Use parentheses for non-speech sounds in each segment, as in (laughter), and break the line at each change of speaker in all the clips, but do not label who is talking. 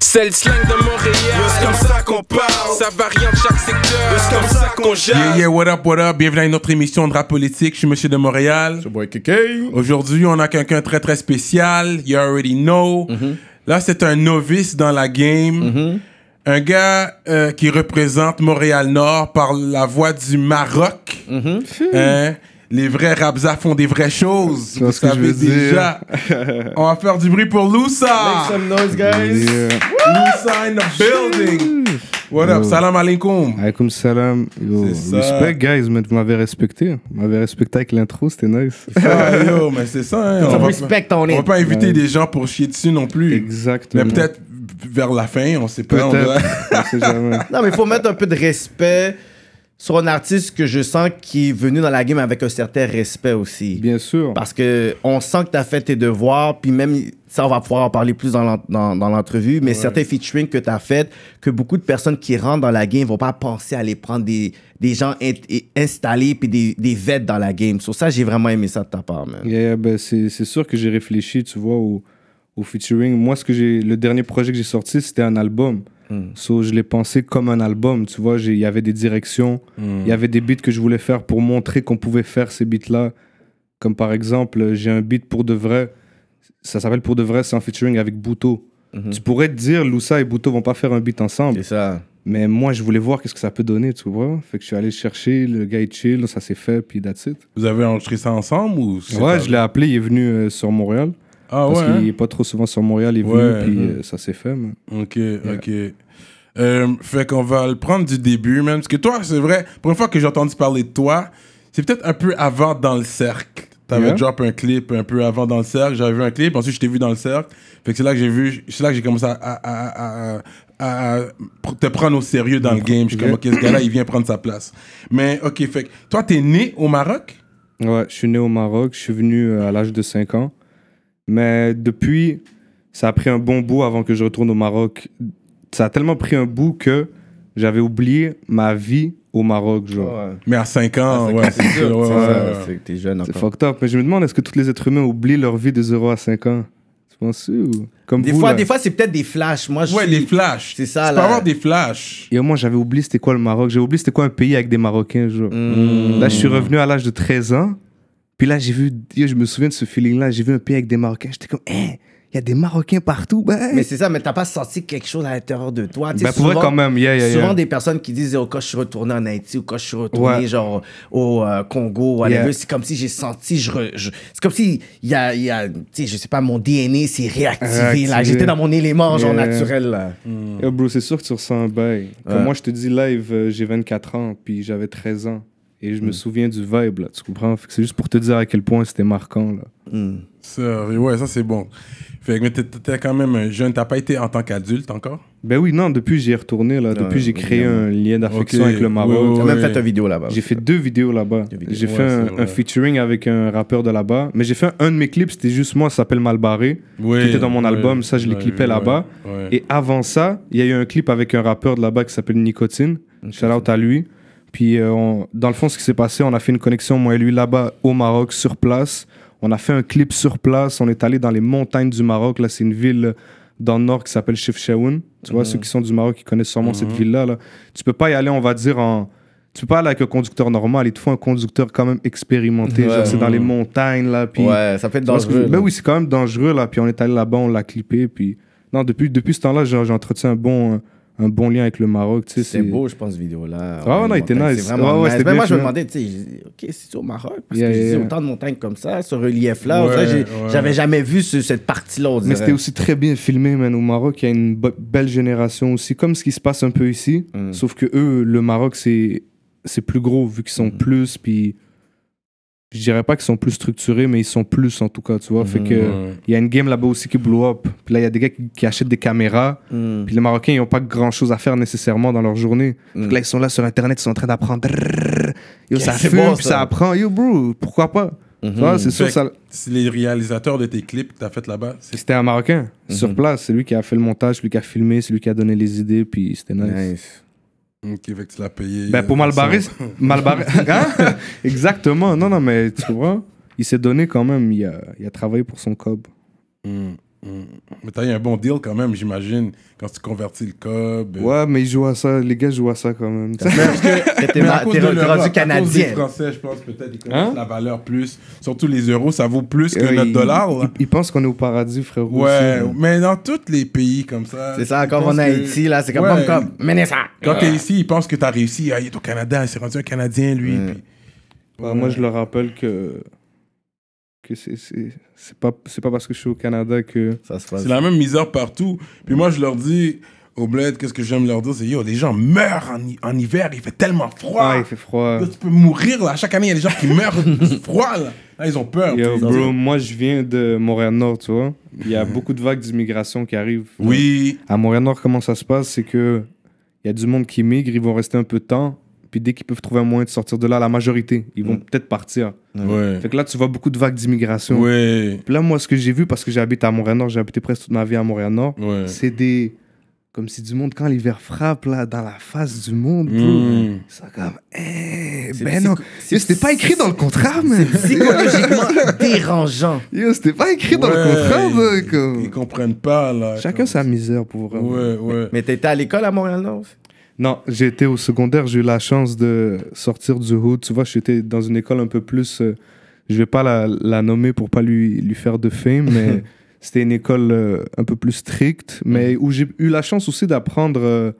C'est le slang de Montréal.
C'est comme ça qu'on parle?
Ça varie en chaque secteur.
C'est comme ça qu'on
Yeah,
jase?
yeah, what up, what up? Bienvenue à une autre émission de rap politique. Je suis Monsieur de Montréal.
boy KK.
Aujourd'hui, on a quelqu'un très très spécial. You already know. Là, c'est un novice dans la game. Un gars euh, qui représente Montréal-Nord par la voix du Maroc. Hein? Les vrais Rabza font des vraies choses.
vois
Vous
ce que je veux dire?
déjà. on va faire du bruit pour Loussa.
Make some noise, guys.
Yeah.
Loussa in the building. What up? Salam alaikum.
Alaykoum salam. Yo,
C'est
respect, guys, mais vous m'avez respecté. Vous m'avez respecté avec l'intro, c'était nice. (laughs)
Ah, yo, mais c'est ça. Hein? On va,
respect on
on va pas inviter des gens pour chier dessus non plus.
Exactement.
Mais peut-être vers la fin, on sait pas. on.
On sait jamais.
Non, mais il faut mettre un peu de respect sur un artiste que je sens qui est venu dans la game avec un certain respect aussi.
Bien sûr.
Parce que on sent que tu as fait tes devoirs, puis même ça, on va pouvoir en parler plus dans l'en- dans, dans l'entrevue, mais certains featuring que tu as fait, que beaucoup de personnes qui rentrent dans la game vont pas penser à aller prendre des, des gens in- installés puis des, des vets dans la game. Sur ça, j'ai vraiment aimé ça de ta part, man.
Yeah, yeah, ben, c'est c'est sûr que j'ai réfléchi, tu vois, au, au featuring. Moi, ce que j'ai, le dernier projet que j'ai sorti, c'était un album.
Mm.
So, je l'ai pensé comme un album, tu vois. j'ai- Il y avait des directions,
Hmm.
il y avait des beats que je voulais faire pour montrer qu'on pouvait faire ces beats-là. Comme par exemple, j'ai un beat pour de vrai. Ça s'appelle Pour de vrai, c'est un featuring avec Bouto.
Mhm.
Tu pourrais te dire, Loussa et Bouto vont pas faire un beat ensemble.
C'est ça.
Mais moi, je voulais voir qu'est-ce que ça peut donner, tu vois. Fait que je suis allé chercher, le gars est chill, ça s'est fait, puis that's it.
Vous avez enregistré ça ensemble ou
Ouais,
pas-
je l'ai appelé, il est venu euh, sur Montréal.
Ah
parce
ouais.
qu'il
hein?
est pas trop souvent sur Montréal, il est venu,
Ouais,
puis euh, ça s'est fait. man.
Ok, ok. Euh, fait qu'on va le prendre du début, même. Parce que toi, c'est vrai, pour une fois que j'ai entendu parler de toi, c'est peut-être un peu avant dans le cercle. T'avais
Yeah.
drop un clip un peu avant dans le cercle. J'avais vu un clip, ensuite je t'ai vu dans le cercle. Fait que c'est là que j'ai vu, c'est là que j'ai commencé à, à, à- à- à- à te prendre au sérieux dans le game. Je suis comme, ok, ce gars-là, il vient prendre sa place. Mais, ok, fait que toi, t'es né au Maroc?
Ouais, je suis né au Maroc, je suis venu euh, à l'âge de 5 ans. Mais depuis, ça a pris un bon bout avant que je retourne au Maroc. Ça a tellement pris un bout que j'avais oublié ma vie au Maroc, genre.
Mais à 5 ans, ouais, c'est sûr. ouais,
C'est
ouais,
que t'es jeune
C'est fucked up. Mais je me demande, est-ce que tous les êtres humains oublient leur vie de 0 à 5 ans? Tu penses ou? Comme
Des
vous,
fois,
là.
des fois c'est peut-être des flashs. Moi, je
Ouais,
suis-
les flashs.
C'est ça,
Tu peux
là.
avoir des flashs.
Et moi, j'avais oublié c'était quoi le Maroc. J'avais oublié c'était quoi un pays avec des Marocains, genre.
Mm.
Là, je suis revenu à l'âge de 13 ans. Puis là, j'ai vu, je me souviens de ce feeling-là. J'ai vu un pays avec des Marocains. J'étais comme, hein, il y a des Marocains partout. Ben,
Mais c'est ça, mais t'as pas senti quelque chose à l'intérieur de toi. Tu sais,
ben, pour vrai,
souvent-
quand même, yeah, yeah,
Souvent,
yeah.
des personnes qui disent, oh, quand je suis retourné en Haïti ou quand je suis retourné,
Ouais.
genre, au euh, Congo, c'est comme si j'ai senti, je, re- je- c'est comme si, il y a, y a, tu sais, je sais pas, mon DNA s'est réactivé, là. J'étais dans mon élément, genre, naturel, là.
Yo, bro, c'est sûr que tu ressens un bail. Comme
Ouais.
moi, je te dis live, euh, j'ai 24 ans, puis j'avais 13 ans. Et je me souviens du vibe, là, tu comprends? C'est juste pour te dire à quel point c'était marquant, là.
Mm.
Ça, ouais, ça c'est bon. Fait que, t'es quand même un jeune, t'as pas été en tant qu'adulte encore?
Ben oui, non, depuis j'y ai retourné, là. Depuis j'ai créé un lien d'affection avec le Maroc.
Ouais,
T'as
ouais.
même fait une vidéo là-bas.
J'ai fait deux vidéos là-bas. J'ai
Ouais,
fait un, featuring avec un rappeur de là-bas. Mais j'ai fait un, de mes clips, c'était juste moi, ça s'appelle Malbarré.
Oui.
Qui était dans mon
ouais,
album, ça, je l'ai clippé là-bas.
ouais.
Et avant ça, il y a eu un clip avec un rappeur de là-bas qui s'appelle Nicotine. Shout out à lui. Puis euh, on- dans le fond, ce qui s'est passé, on a fait une connexion, moi et lui, là-bas au Maroc, sur place. On a fait un clip sur place. On est allé dans les montagnes du Maroc. Là, c'est une ville dans le nord qui s'appelle Chefchaouen. Tu vois, ceux qui sont du Maroc, qui connaissent sûrement cette ville-là. Là. Tu peux pas y aller, on va dire, en. Tu peux pas aller avec un conducteur normal. Il te faut un conducteur quand même expérimenté.
Ouais.
Genre, c'est dans les montagnes, là. Puis
Ouais, ça peut être
que
dangereux.
Ben
là.
oui, c'est quand même dangereux, là. Puis on est allé là-bas, on l'a clippé. Puis non, depuis, depuis ce temps-là, entretenu un bon, un bon lien avec le Maroc. Tu sais,
C'est beau, je pense, cette vidéo-là.
Ah ouais, non, il était nice.
C'est vraiment
Ouais, ouais,
nice.
c'était
Mais
bien
moi, je me demandais, tu sais, j'ai OK, c'est au Maroc. Parce
Yeah,
que j'ai
yeah, yeah.
autant de montagnes comme ça, ce relief-là.
Ouais,
j'ai-. J'avais jamais vu ce- cette partie-là,
Mais c'était aussi très bien filmé, man. Au Maroc, il y a une be- belle génération aussi, comme ce qui se passe un peu ici.
Mm.
Sauf que eux, le Maroc, c'est c'est plus gros vu qu'ils sont
Mm.
plus, puis je dirais pas qu'ils sont plus structurés, mais ils sont plus en tout cas, tu vois. Fait que
Ouais.
il y a une game là-bas aussi qui blow up. Puis là, il y a des gars qui, qui achètent des caméras.
Mm.
Puis les Marocains, ils ont pas grand chose à faire nécessairement dans leur journée. Fait que
Mm.
là, ils sont là sur Internet, ils sont en train d'apprendre. Yo, ça
c'est
fume,
bon,
puis
ça.
ça? apprend. Yo, bro, pourquoi pas? Tu vois, c'est sûr, ça.
c'est les réalisateurs de tes clips que t'as fait là-bas. c'est-
C'était un Marocain, sur
Mhm.
place. C'est lui qui a fait le montage, lui qui a filmé, c'est lui qui a donné les idées, puis c'était nice.
Nice.
Ok, fait que tu l'as payé.
Ben, pour
euh,
Malbarré,
ça.
Malbarré. Hein? (laughs) Exactement. Non, non, mais tu vois, il s'est donné quand même. Il a, il a travaillé pour son cob.
Mais t'as eu un bon deal quand même, j'imagine, quand tu convertis le cob. euh.
Ouais, mais ils jouent à ça. Les gars jouent à ça quand même.
Parce que (laughs) t'es rendu canadien.
Français, je pense, peut-être, ils connaissent
Hein?
la valeur plus. Surtout les euros, ça vaut plus que
Euh,
notre dollar.
Ils, pensent qu'on est au paradis, frérot.
Ouais,
aussi.
mais dans tous les pays comme ça.
C'est ça, comme en
que-
Haïti, là, c'est comme,
Ouais.
comme, menez ça.
Quand t'es ici, ils pensent que t'as réussi. Ah, il est au Canada, il s'est rendu un Canadien, lui. puis-
Ouais, Moi, je leur rappelle que, que c'est, c'est, c'est, pas, c'est pas parce que je suis au Canada que.
Ça se passe.
C'est la même misère partout. Puis moi, je leur dis, au bled, qu'est-ce que j'aime leur dire, c'est yo, les gens meurent en, en hiver, il fait tellement froid.
Ah, il fait froid.
Là, tu peux mourir, là. Chaque année, il y a des gens qui meurent de froid, là. Là, ils ont peur.
Yo, bro, moi, je viens de Montréal-Nord, tu vois. Il y a beaucoup de vagues d'immigration qui arrivent.
Oui.
À Montréal-Nord, comment ça se passe? C'est que il y a du monde qui migre, ils vont rester un peu de temps. Puis dès qu'ils peuvent trouver un moyen de sortir de là, la majorité, ils vont
Mm.
peut-être partir.
Ouais.
Fait que là, tu vois beaucoup de vagues d'immigration.
Ouais.
Puis là, moi, ce que j'ai vu, parce que j'habite à Montréal-Nord, j'ai habité presque toute ma vie à Montréal-Nord,
Ouais.
c'est des. Comme si du monde, quand l'hiver frappe, là, dans la face du monde,
Mm.
ça comme. Eh,
C'est
ben non. C'était pas écrit dans le contrat, man.
Psychologiquement (laughs) dérangeant.
Yo, c'était pas écrit dans le contrat,
ils-
comme.
Ils comprennent pas, là.
Chacun
comme-
sa misère pour vrai.
Ouais, ouais.
Mais t'étais à l'école à Montréal-Nord?
Non, j'ai été au secondaire, j'ai eu la chance de sortir du hood. Tu vois, j'étais dans une école un peu plus. euh, je vais pas la, la nommer pour pas lui, lui faire de fame, mais (laughs) c'était une école euh, un peu plus stricte, mais où j'ai eu la chance aussi d'apprendre euh,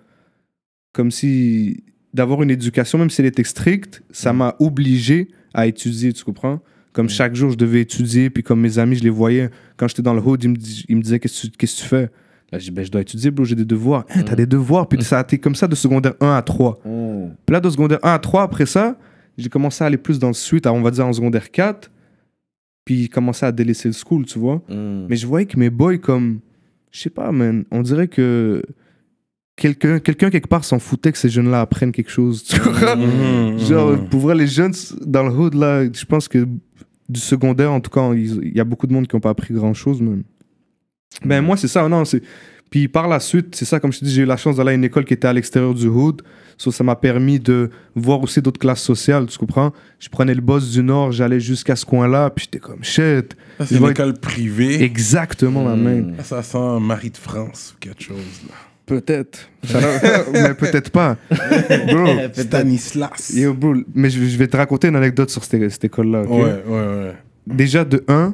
comme si. d'avoir une éducation, même si elle était stricte, ça m'a obligé à étudier, tu comprends? Comme chaque jour, je devais étudier, puis comme mes amis, je les voyais. Quand j'étais dans le hood, ils me, dis- ils me disaient qu'est-ce que tu fais? Là, je dis, ben, je dois étudier, bro, j'ai des devoirs. Hein, t'as des devoirs. Puis ça a été comme ça de secondaire 1 à 3. Puis là, de secondaire 1 à 3, après ça, j'ai commencé à aller plus dans le suite, à, on va dire en secondaire 4. Puis commencé à délaisser le school, tu vois. Mais je voyais que mes boys, comme, je sais pas, man, on dirait que quelqu'un, quelqu'un quelque part s'en foutait que ces jeunes-là apprennent quelque chose. Tu vois? Genre,
mhm.
pour vrai, les jeunes dans le hood, là, je pense que du secondaire, en tout cas, il y a beaucoup de monde qui n'ont pas appris grand-chose, même. Ben, moi, c'est ça, non, c'est... Puis par la suite, c'est ça, comme je te dis, j'ai eu la chance d'aller à une école qui était à l'extérieur du hood. So, ça m'a permis de voir aussi d'autres classes sociales, tu comprends? Je prenais le boss du Nord, j'allais jusqu'à ce coin-là, puis j'étais comme, shit.
Ça, c'est une école privée.
Exactement, ma main.
Ça, ça sent Marie de France ou quelque chose, là.
Peut-être. (laughs) mais peut-être pas. (laughs) Bro,
Stanislas.
yo, bro, mais je, je vais te raconter une anecdote sur cette, cette école-là?
Ouais, ouais, ouais.
déjà de 1,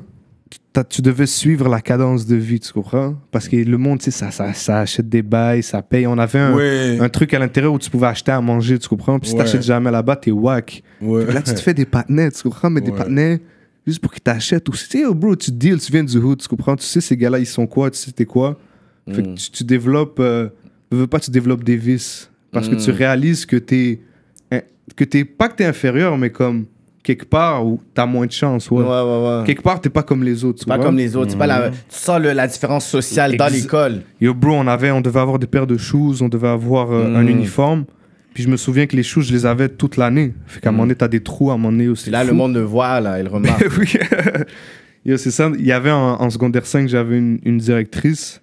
tu devais suivre la cadence de vie, tu comprends? Parce que le monde, tu sais, ça, ça, ça achète des bails, ça paye. On avait un,
Ouais.
un truc à l'intérieur où tu pouvais acheter à manger, tu comprends? Puis si
Ouais.
t'achètes jamais là-bas, t'es whack.
ouais.
Là, tu te fais des partenaires, tu comprends? Mais des partenaires juste pour qu'ils t'achètent. Tu sais, oh, bro, tu deals, tu viens du hood, tu comprends? Tu sais, ces gars-là, ils sont quoi? Tu sais, t'es quoi? Fait que tu, tu développes, euh, veux pas, tu développes des vices. Parce que tu réalises que t'es, que t'es, pas que t'es inférieur, mais comme quelque part où t'as moins de chance, ouais.
Ouais, ouais, ouais.
Quelque part, t'es pas comme les autres.
Pas
vois.
comme les autres. C'est pas la... Tu sens le- la différence sociale dans l'école.
Yo, bro, on, avait, on devait avoir des paires de shoes, on devait avoir euh, un
Mm.
uniforme. Puis je me souviens que les shoes, je les avais toute l'année. Fait qu'à un moment donné, t'as des trous, à un moment donné aussi.
Puis là, le monde le voit, là, il remarque. (laughs)
oui. (laughs) Yo, c'est ça. Il y avait en, en secondaire 5, j'avais une, une directrice.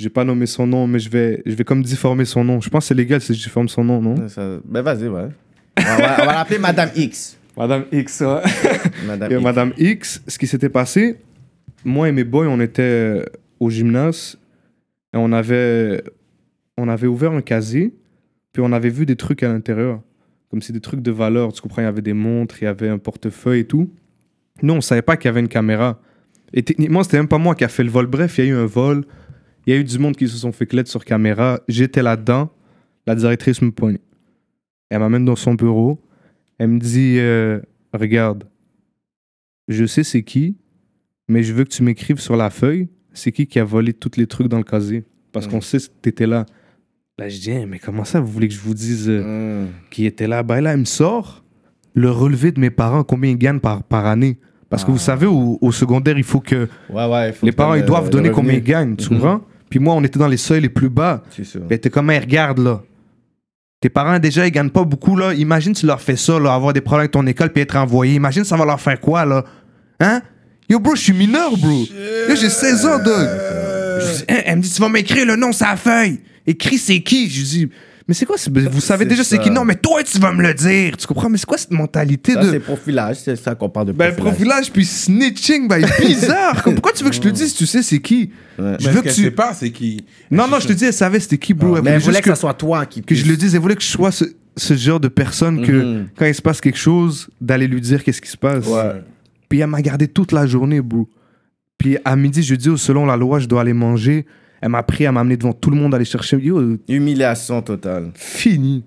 J'ai pas nommé son nom, mais je vais, je vais comme difformer son nom. Je pense que c'est légal si je difforme son nom, non?
Ça- Ben, vas-y, ouais. On va, on va l'appeler Madame X.
Madame X, ouais. (laughs)
Madame
Et
X.
Madame X, ce qui s'était passé, moi et mes boys, on était euh, au gymnase et on avait, on avait ouvert un casier, puis on avait vu des trucs à l'intérieur, comme c'est des trucs de valeur. Tu comprends, il y avait des montres, il y avait un portefeuille et tout. Nous, on savait pas qu'il y avait une caméra. Et techniquement, c'était même pas moi qui a fait le vol. Bref, il y a eu un vol. Il y a eu du monde qui se sont fait clêtre sur caméra. J'étais là-dedans. La directrice me pointe. Elle m'amène dans son bureau. Elle me dit euh, Regarde, je sais c'est qui, mais je veux que tu m'écrives sur la feuille c'est qui qui a volé tous les trucs dans le casier. Parce qu'on sait que t'étais là. Là, je dis Hein, Mais comment ça, vous voulez que je vous dise euh,
Hmm.
qui était là? Ben là, elle me sort le relevé de mes parents, combien ils gagnent par, par année? Parce que vous savez, au, au secondaire, il faut que
Ouais, ouais. il faut
les
que
parents ils doivent
le
donner combien ils gagnent, tu
Mhm.
comprends? Puis moi, on était dans les seuils les plus bas.
C'est sûr.
Ben, t'es comme, Hey, regarde là. Tes parents, déjà, ils gagnent pas beaucoup, là. Imagine, tu leur fais ça, là, avoir des problèmes avec ton école puis être envoyé. Imagine, ça va leur faire quoi, là? Hein? Yo, bro, je suis mineur, bro. Yo, j'ai 16 ans, dog. Hein? Elle me dit, tu vas m'écrire le nom sur la feuille. Écris, c'est qui? Je dis, Mais c'est quoi Vous savez déjà c'est qui? Non, mais toi, tu vas me le dire. Tu comprends? Mais c'est quoi cette mentalité
Ça,
de.
c'est profilage. C'est ça qu'on parle de
Ben,
profilage.
profilage puis snitching, ben, bizarre. Comme, pourquoi tu veux que je te dise, tu sais, c'est qui?
Ouais.
Je
Mais
veux que
qu'elle
tu.
sait pas, c'est qui?
Non, non, je te dis, elle savait c'était qui, bro. Elle
Mais
voulait
elle voulait que
que,
ça soit toi qui
que je le dise. Elle voulait que je sois ce, ce genre de personne que,
Mhm.
quand il se passe quelque chose, d'aller lui dire qu'est-ce qui se passe.
Ouais.
Puis elle m'a gardé toute la journée, bro. Puis à midi, je dis, oh, selon la loi, je dois aller manger. Elle m'a pris à m'amener devant tout le monde, aller chercher. Yo,
Humiliation totale.
fini.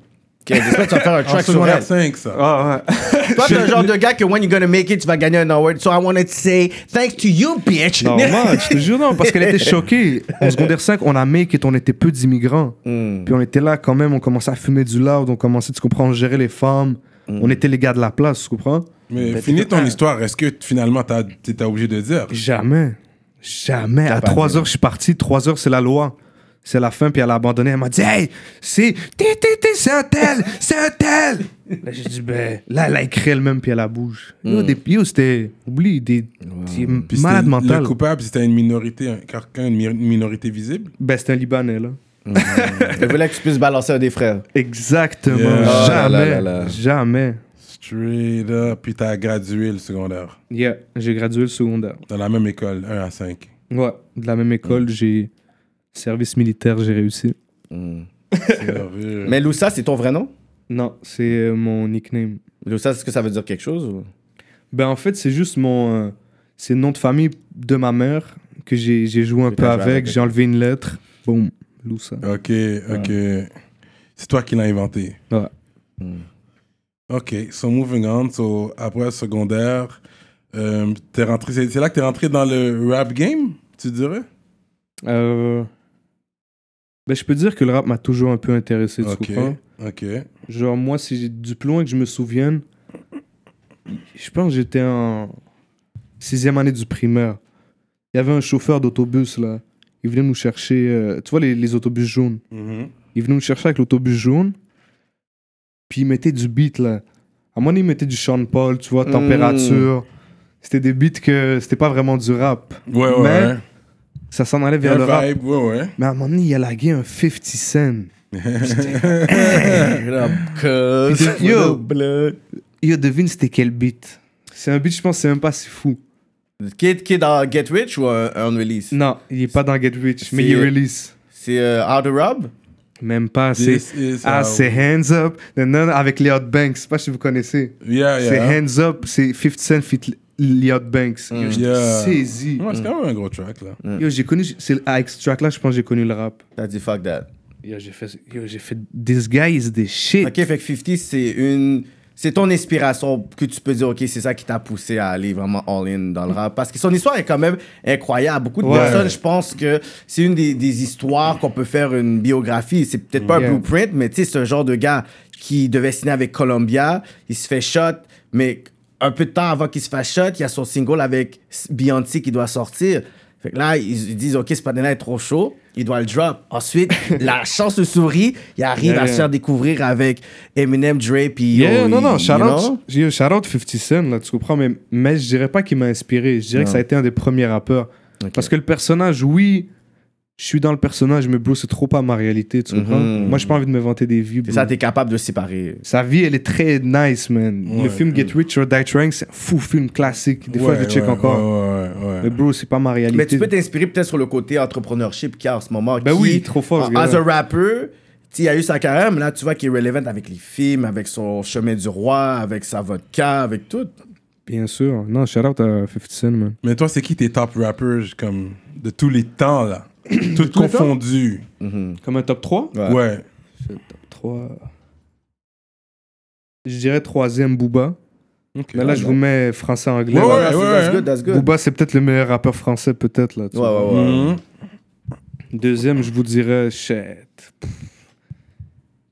Ok, j'espère que tu vas faire un (laughs)
En
track sur
secondaire
elle.
5, ça.
Ah ouais. (laughs)
Toi, t'es le genre de gars que when you're gonna make it, tu vas gagner un award. So I wanted to say thanks to you, bitch.
Normal, je te jure, non, parce qu'elle était (laughs) choquée. En secondaire 5, on a make it, on était peu d'immigrants.
Hmm.
Puis on était là quand même, on commençait à fumer du loud, on commençait, tu comprends, on gérait les femmes. On était les gars de la place, tu comprends?
Mais finis
t'es-
ton
ah.
histoire. Est-ce que finalement, t'as- t'étais obligé de dire?
Jamais. Jamais. À
pas
3
dit.
heures, je suis parti. 3 heures, c'est la loi. C'est la fin, puis elle a abandonné. Elle m'a dit Hey, c'est. C'est un tel C'est un tel (laughs) Là, j'ai dit Ben. Là, elle a écrit elle-même, puis elle la bouge. Yo, des- yo, c'était. Oublie, des. des
Puis
malades
c'était-
mentales.
Le coupable, c'était une minorité, un- quelqu'un, une mi- une minorité visible?
Ben, c'était un Libanais, là. (laughs)
Elle voulait que tu puisses balancer un des frères.
Exactement.
Yeah.
Oh là
Jamais.
là là là.
Jamais.
Straight up. Puis t'as gradué le secondaire.
Yeah, j'ai gradué le secondaire.
Dans la même école, 1 à 5.
Ouais, de la même école, j'ai. Service militaire, j'ai réussi.
Sérieux. (laughs)
Mais Loussa, c'est ton vrai nom?
Non, c'est euh, mon nickname.
Loussa, est-ce que ça veut dire quelque chose ou-
Ben en fait, c'est juste mon. euh, c'est le nom de famille de ma mère que j'ai j'ai joué un peu avec.
avec,
J'ai enlevé une lettre. Boum, Loussa.
Ok, ok. C'est toi qui l'as inventé.
Ouais.
Ok, so moving on. So, après le secondaire, euh, t'es rentré, c'est, là que t'es rentré dans le rap game, tu dirais?
Euh, Ben je peux dire que le rap m'a toujours un peu intéressé, tu comprends?
ok.
Genre, moi, si du plus loin que je me souvienne, je pense que j'étais en sixième année du primaire. Il y avait un chauffeur d'autobus, là. Il venait nous chercher, euh, tu vois, les, les autobus jaunes.
Mhm.
Il venait nous chercher avec l'autobus jaune. Puis il mettait du beat, là. À mon avis, il mettait du Sean Paul, tu vois, température. C'était des beats que c'était pas vraiment du rap.
Ouais, ouais.
Mais
ouais.
ça s'en allait vers le
un
rap.
vibe, ouais, ouais.
Mais à un moment donné, il a lagué un 50 Cent. (laughs)
Cause
Yo.
blood.
Yo, devine c'était quel beat. C'est un beat, je pense, c'est même pas si fou.
Kid, kid dans Get Rich ou un, un release?
Non, il est pas dans Get Rich, mais
C'est-
il release.
C'est euh, How to Rob
Même pas. C'est
This is
ah, c'est Hands Up. Non, non, avec Liot Banks. Je sais pas si vous connaissez.
Yeah,
C'est
yeah.
Hands Up. C'est 50 Cent fit Liot Banks. Yo, j'étais
Yeah.
saisi.
Ouais, c'est quand même un gros track, là.
Yo, j'ai connu. C'est avec ce track là, je pense que j'ai connu le rap.
T'as dit fuck that.
Yo, j'ai fait. Yo, j'ai fait. This guy is the shit.
Ok, fait que 50, c'est une. C'est ton inspiration que tu peux dire, ok, c'est ça qui t'a poussé à aller vraiment all-in dans le rap. Parce que son histoire est quand même incroyable. Beaucoup de
Ouais.
personnes, je pense que c'est une des, des histoires qu'on peut faire une biographie. C'est peut-être pas
Yeah.
un blueprint, mais tu sais, c'est un genre de gars qui devait signer avec Columbia. Il se fait shot, mais un peu de temps avant qu'il se fasse shot, il y a son single avec Beyoncé qui doit sortir. Fait que là, ils, ils disent, OK, ce panel est trop chaud, il doit le drop. Ensuite, (laughs) la chance se sourit, il arrive
Yeah,
à se faire découvrir avec Eminem, Dre, puis...
Yeah,
oh,
non, non,
you
shout
know?
out, j'ai- shout out 50 Cent, là, tu comprends, mais, mais je dirais pas qu'il m'a inspiré. Je dirais que ça a été un des premiers rappeurs. Parce que le personnage, oui, je suis dans le personnage, mais bro, c'est trop pas ma réalité, tu comprends?
Mhm.
Moi, j'ai pas envie de me vanter des vies,
C'est ça, t'es capable de séparer.
Sa vie, elle est très nice, man.
Ouais.
Le film Get Rich or Die Trying, c'est un fou film classique. Des fois, je le check
ouais,
encore.
Ouais, ouais, ouais.
Mais bro, c'est pas ma réalité.
Mais tu peux t'inspirer peut-être sur le côté entrepreneurship qu'il y a en ce moment.
Ben
qui,
oui, trop fort,
As a rapper, il a eu sa carrière, mais là, tu vois qu'il est relevant avec les films, avec son chemin du roi, avec sa vodka, avec tout.
Bien sûr. Non, shout out à 50 Cent, man.
Mais toi, c'est qui tes top rappers comme de tous les temps, là? (coughs) Tout confondu.
Comme un top 3
Ouais.
Ouais.
3. Je dirais troisième Booba. Mais là, je vous mets français-anglais.
Ouais,
that's good.
Booba, c'est peut-être le meilleur rappeur français, peut-être. là. tu
Ouais,
vois.
ouais, ouais.
Mhm.
Deuxième, je vous dirais shit.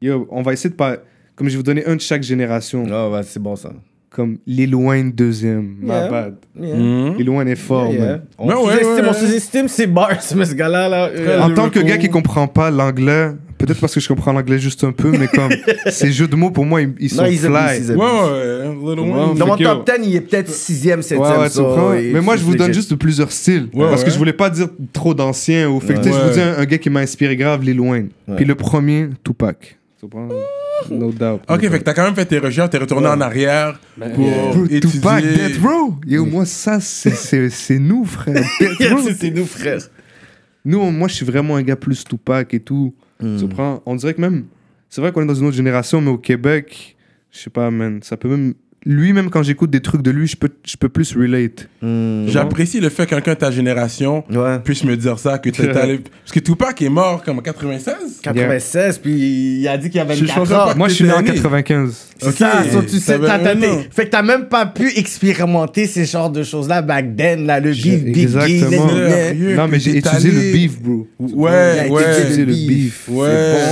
Yo, on va essayer de pas. Comme je vais vous donner un de chaque génération.
Ah, ouais, c'est bon ça.
Comme Lil Wayne, deuxième.
Yeah.
My bad.
Yeah.
Mhm.
Lil Wayne est fort,
Yeah, yeah.
man.
On
ouais,
sous-estime, ses bars, (laughs) mais ce gars-là, là. euh,
En tant que gars qui comprend pas l'anglais, peut-être parce que je comprends l'anglais juste un peu, mais comme (laughs) ces jeux de mots, pour moi, ils, ils sont
Non, ils abusent,
fly.
ils
Ouais,
abusent.
ouais. Little
Ouais,
Wayne.
Dans mon top 10, il est peut-être 6ème, 7ème.
Ouais, ouais, tu comprends? Mais moi, je vous donne juste plusieurs styles.
Ouais,
parce que je voulais pas dire trop d'anciens. Ou fait que, je vous dis un, un gars qui m'a inspiré grave, Lil Wayne. Puis le premier, Tupac. Tu comprends? No doubt.
Ok, fait que t'as quand même fait tes recherches, t'es retourné en arrière
Ben,
pour
Bro,
étudier.
Tupac, Death Row. Yo, moi, ça, c'est- nous, frère. (laughs) Death Row.
c'est nous, frère.
Nous, on- moi, je suis vraiment un gars plus Tupac et tout. Tu comprends? On dirait que même. C'est vrai qu'on est dans une autre génération, mais au Québec, je sais pas, man. Ça peut même. Lui, même quand j'écoute des trucs de lui, je peux, je peux plus relate.
J'apprécie le fait que quelqu'un de ta génération
Ouais.
puisse me dire ça, que t'es allé... (laughs) Parce que Tupac est mort comme en 96
96, puis il a dit qu'il avait
Je
24
pensais
ans.
Moi, je suis né en
T'étais né.
95.
C'est
Ok,
ça, so, tu sais, t'as- fait que t'as même pas pu expérimenter ces genres de choses-là back then, là, le
J'ai-
beef, big
exactement.
gay,
Non, mais j'ai étudié le beef, bro.
Ouais, ouais.
le
Étudié le
beef.
Ouais.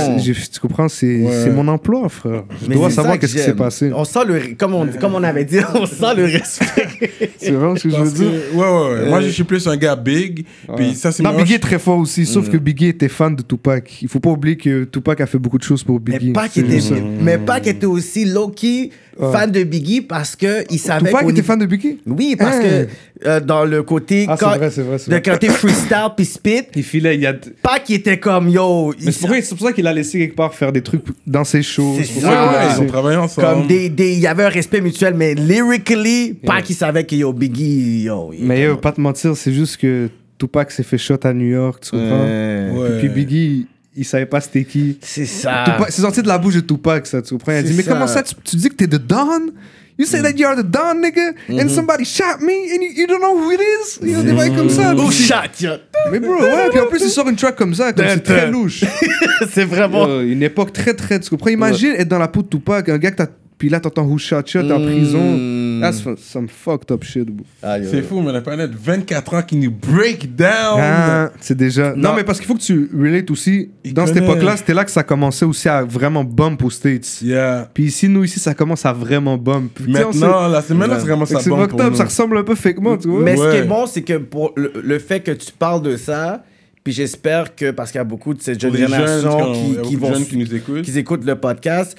Bon.
J'ai- Tu comprends? C'est
Ouais.
c'est mon emploi, frère. Je
Mais
dois savoir
ça que
qu'est-ce qui s'est passé.
On sent le, comme on, comme on avait dit, on sent le respect. (laughs)
C'est vraiment ce que je veux
que,
dire?
ouais, ouais, ouais. Moi, je suis plus un gars big. Puis ça, c'est
Non, Biggie est très fort aussi, sauf que Biggie était fan de Tupac. Il faut pas oublier que Tupac a fait beaucoup de choses pour
Mais
Biggie.
Pac
C'est
était, mais Pac était aussi low-key fan de Biggie parce que il savait
Tupac était fan de Biggie?
Oui, parce
Hein.
que euh, dans le côté
Ah, c'est
quand,
vrai, c'est vrai,
de côté freestyle puis spit,
Il filait, il y a.
Pac était comme yo, il
Mais c'est pour, ça qu'il a laissé quelque part faire des trucs dans ses shows.
C'est
pour
ça.
Ouais,
qu'il a
ouais,
laissé.
ils ont travaillé ensemble.
comme des, il y avait un respect mutuel, mais lyrically, Pac il savait que yo Biggie, yo. il-
Mais yo, pas te mentir, c'est juste que Tupac s'est fait shot à New York, tu comprends?
Ouais.
Puis Biggie, il savait pas c'était qui.
C'est ça.
Tupac- C'est sorti de la bouche de Tupac, ça, tu comprends? Il a
C'est
dit, mais
ça.
comment ça, tu, tu dis que t'es the Don? You say that you are the Don, nigga, and somebody shot me, and you, you don't know who it is? You know, des bails comme ça.
Oh yo.
Mais bro, ouais, puis en plus, il sort une track comme ça, comme c'est très louche. (laughs)
c'est vraiment.
Une époque très, très. Tu comprends? Imagine être dans la peau de Tupac, un gars que t'as. Puis là, t'entends Who Shot Shot en prison. That's fu- some fucked up shit, bro.
C'est fou, mais on a pas net 24 ans qui nous break down.
Ah, c'est déjà. Non,
Non.
mais parce qu'il faut que tu relates aussi.
Il
dans cette époque-là, c'était là que ça commençait aussi à vraiment bump aux States.
Yeah.
Puis ici, nous, ici, ça commence à vraiment bump.
Maintenant, la semaine là, c'est ça
C'est fucked
pour
up,
nous.
ça ressemble un peu fakement, tu vois.
Mais ce qui est bon, c'est que pour le, le fait que tu parles de ça, puis j'espère que, parce qu'il y a beaucoup de cette jeune génération
qui,
qui, qui vont
jeunes qui nous écoutent.
qui écoutent le podcast,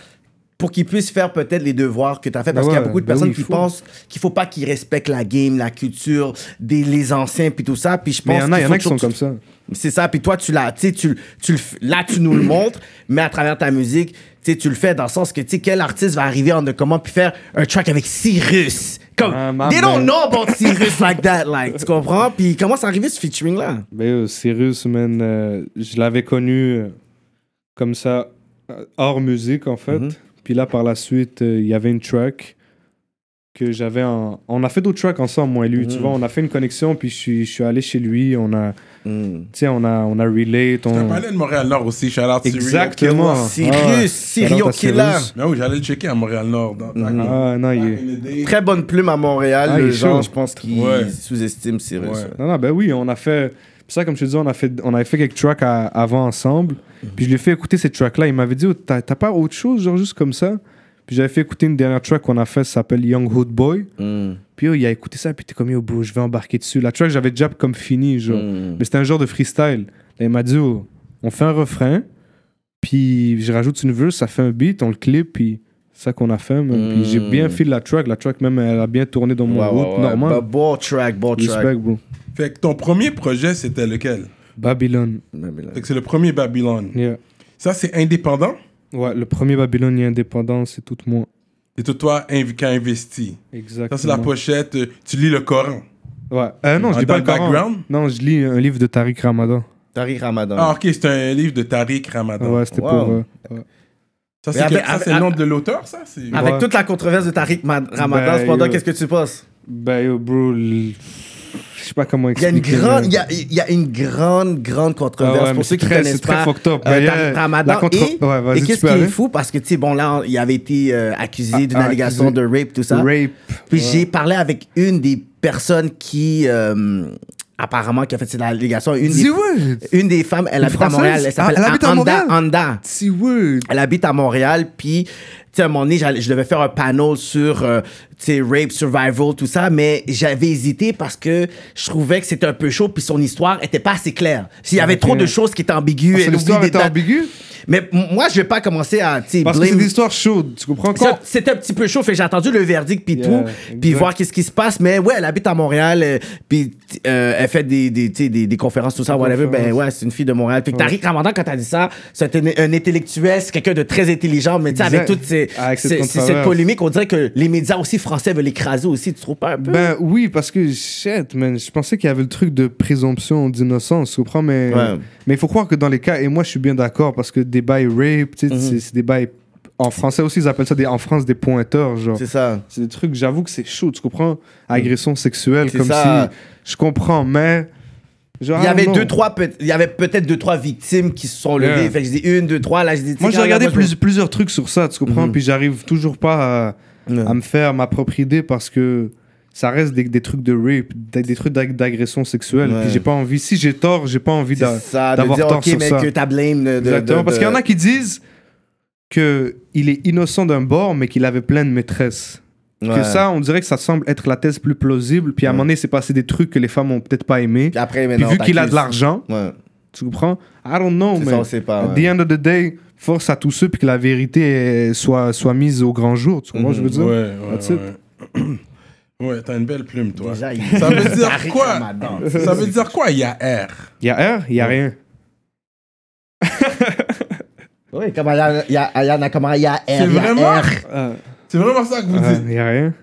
pour qu'ils puissent faire peut-être les devoirs que tu as fait, parce
Ben
qu'il y a beaucoup de
ben
personnes
oui,
qui
faut.
pensent qu'il faut pas qu'ils respectent la game, la culture, des, les anciens, puis tout ça. Puis je pense
Mais il y en a, y en a qui sont comme ça.
C'est ça, puis toi, tu l'as, tu tu, là, tu nous le montres, mais à travers ta musique, tu le fais dans le sens que, tu sais, quel artiste va arriver en de comment puis faire un track avec Cyrus? Comme,
Ah,
they don't know about Cyrus like that, like, tu comprends? Puis comment c'est arrivé ce featuring-là?
Yo, Cyrus, man, euh, je l'avais connu euh, comme ça, euh, hors musique, en fait.
Mhm.
Puis là, par la suite, euh, il y avait une track que j'avais en... On a fait d'autres tracks ensemble, moi et lui. Tu
Mhm.
vois, on a fait une connexion, puis je suis, je suis allé chez lui. On a,
Hmm.
tu sais, on a, on a relate.
On
On...
parlait de Montréal-Nord aussi, Cyril.
Exactement. Ah.
Cyril
Shout out à
Killer.
Mais oui, j'allais le checker à Montréal-Nord. dans-
Ah, non, il est...
Très bonne plume à Montréal,
Ah,
le
il est
genre,
chaud.
je pense qu'il
Ouais.
sous-estime Cyrus.
Ouais.
ouais.
Non, non, ben oui, on a fait. C'est ça, comme je te dis, on, a fait, on avait fait quelques tracks à- avant ensemble. Puis je lui ai fait écouter ces tracks-là. Il m'avait dit, Oh, t'as pas autre chose, genre juste comme ça? Puis j'avais fait écouter une dernière track qu'on a fait, ça s'appelle Young Hood Boy.
Hmm.
Puis oh, il a écouté ça, puis t'es comme, yo, bro, je vais embarquer dessus. La track, j'avais déjà comme fini, genre.
Hmm.
Mais c'était un genre de freestyle. Là, il m'a dit, oh, on fait un refrain, puis je rajoute une verse, ça fait un beat, on le clip, puis c'est ça qu'on a fait. Puis j'ai bien fait la track. La track, même, elle a bien tourné dans mon route, normal.
Bah, track, bon track.
Respect, bro.
Fait que ton premier projet, c'était lequel?
Babylone.
Fait que c'est le premier Babylone.
Yeah.
Ça, c'est indépendant?
Ouais, le premier Babylone indépendant, c'est tout moi.
C'est tout toi inv- qui a investi.
Exactement.
Ça, c'est la pochette. euh, Tu lis le Coran.
Ouais. Euh, non, je
Ah,
lis
dans
pas
le
le Coran.
background?
Non, je lis un livre de Tariq Ramadan.
Tariq Ramadan.
Ah, ok, c'est un livre de Tariq Ramadan.
Ouais, c'était
Wow.
pour. euh, ouais.
Ça, c'est
Mais
que-
avec-
ça, c'est
avec-
le nom de l'auteur, ça? C'est-
Avec
Ouais.
toute la controverse de Tariq Ma- Ramadan,
Ben,
cependant,
yo.
qu'est-ce que tu penses?
Ben, yo, bro, l- je sais pas comment
Il y a une
expliquer.
grande, il y a, il y a une grande, grande
Ah
controverse
ouais, mais
pour ceux qui
très-
connaissent
c'est très
pas.
up.
euh,
yeah,
Ramadan
contre-
et,
Ouais,
et qu'est-ce qui est fou? Parce que tu sais bon là il avait été euh, accusé d'une
Ah,
allégation
accusé.
de rape tout ça.
Rape.
Puis
Ouais.
j'ai parlé avec une des personnes qui euh, apparemment qui a fait cette allégation, une des, une des femmes, elle
Une
habite à? Montréal, elle
Ah,
s'appelle
à
Anda? Anda. Elle habite à Montréal, puis sais, à un moment donné, je devais faire un panel sur, euh, tu sais, rape, survival, tout ça, mais j'avais hésité parce que je trouvais que c'était un peu chaud, puis son histoire était pas assez claire. Il y avait trop de choses qui étaient ambiguës. Oublie
l'histoire
des
était ambiguë?
Mais moi, je vais pas commencer à, tu sais,
Parce que c'est des histoires chaudes, tu comprends quoi?
C'était un petit peu chaud, fait j'ai attendu le verdict puis
Yeah,
tout, puis voir qu'est-ce qui se passe. Mais ouais, elle habite à Montréal, euh, puis euh, elle fait des, des, des, des conférences, tout ça, whatever. Ben ouais, c'est une fille de Montréal. Puis Tariq Ramadan, quand t'as dit ça, c'est un, un intellectuel, c'est quelqu'un de très intelligent, mais tu sais, avec
Exact.
toute ces,
Avec cette
polémique, on dirait que les médias aussi français veulent l'écraser aussi, tu trouves pas un peu?
Ben oui, parce que shit, man, je pensais qu'il y avait le truc de présomption d'innocence, tu comprends, mais
Ouais.
mais il faut croire que dans les cas, et moi je suis bien d'accord, parce que des bails rape, tu sais,
Mhm.
c'est- c'est des bails. En français aussi, ils appellent ça des, en France des pointeurs, genre.
c'est ça.
C'est des trucs, j'avoue que c'est chaud, tu comprends? Agression sexuelle,
C'est
comme
ça.
si. Je comprends, mais. Genre,
Il y avait
non.
deux, trois, peut- il y avait peut-être deux, trois victimes qui se sont levées.
Yeah.
Fait que je dis une, deux, trois, là, je dis,
Moi, j'ai regardé
moi, je-
plus- plusieurs trucs sur ça, tu comprends?
Mhm.
Puis j'arrive toujours pas à, me faire ma propre idée parce que ça reste des, des trucs de rape, des, des trucs d'ag- d'agression sexuelle.
Ouais.
Puis j'ai pas envie, si j'ai tort, j'ai pas envie d'avoir tort
ok,
sur
mais
ça.
que t'as blame de, de-
Exactement.
de-
Parce qu'il y en a qui disent que il est innocent d'un bord, mais qu'il avait plein de maîtresses. Que ça, on dirait que ça semble être la thèse plus plausible. Puis à un moment donné, c'est passé des trucs que les femmes ont peut-être pas aimé.
Puis après,
Puis
maintenant,
vu qu'il a de l'argent,
Ouais.
tu comprends? I don't know,
C'est
mais
ça, on sait pas.
at the end of the day, force à tous ceux puis que la vérité soit, soit mise au grand jour. Tu comprends,
Mhm.
je veux dire?
Ouais, ouais,
That's it.
ouais. (clears throat) Ouais, t'as une belle plume, toi.
Déjà, il-
Ça veut (laughs) dire quoi? Ça veut dire quoi, il y a R?
Il y a R, il y a rien.
Oui, comme Ayana, il y a il y a R,
C'est
il y a
vraiment-
R.
C'est vraiment ça que vous
ah,
dites
il y a rien.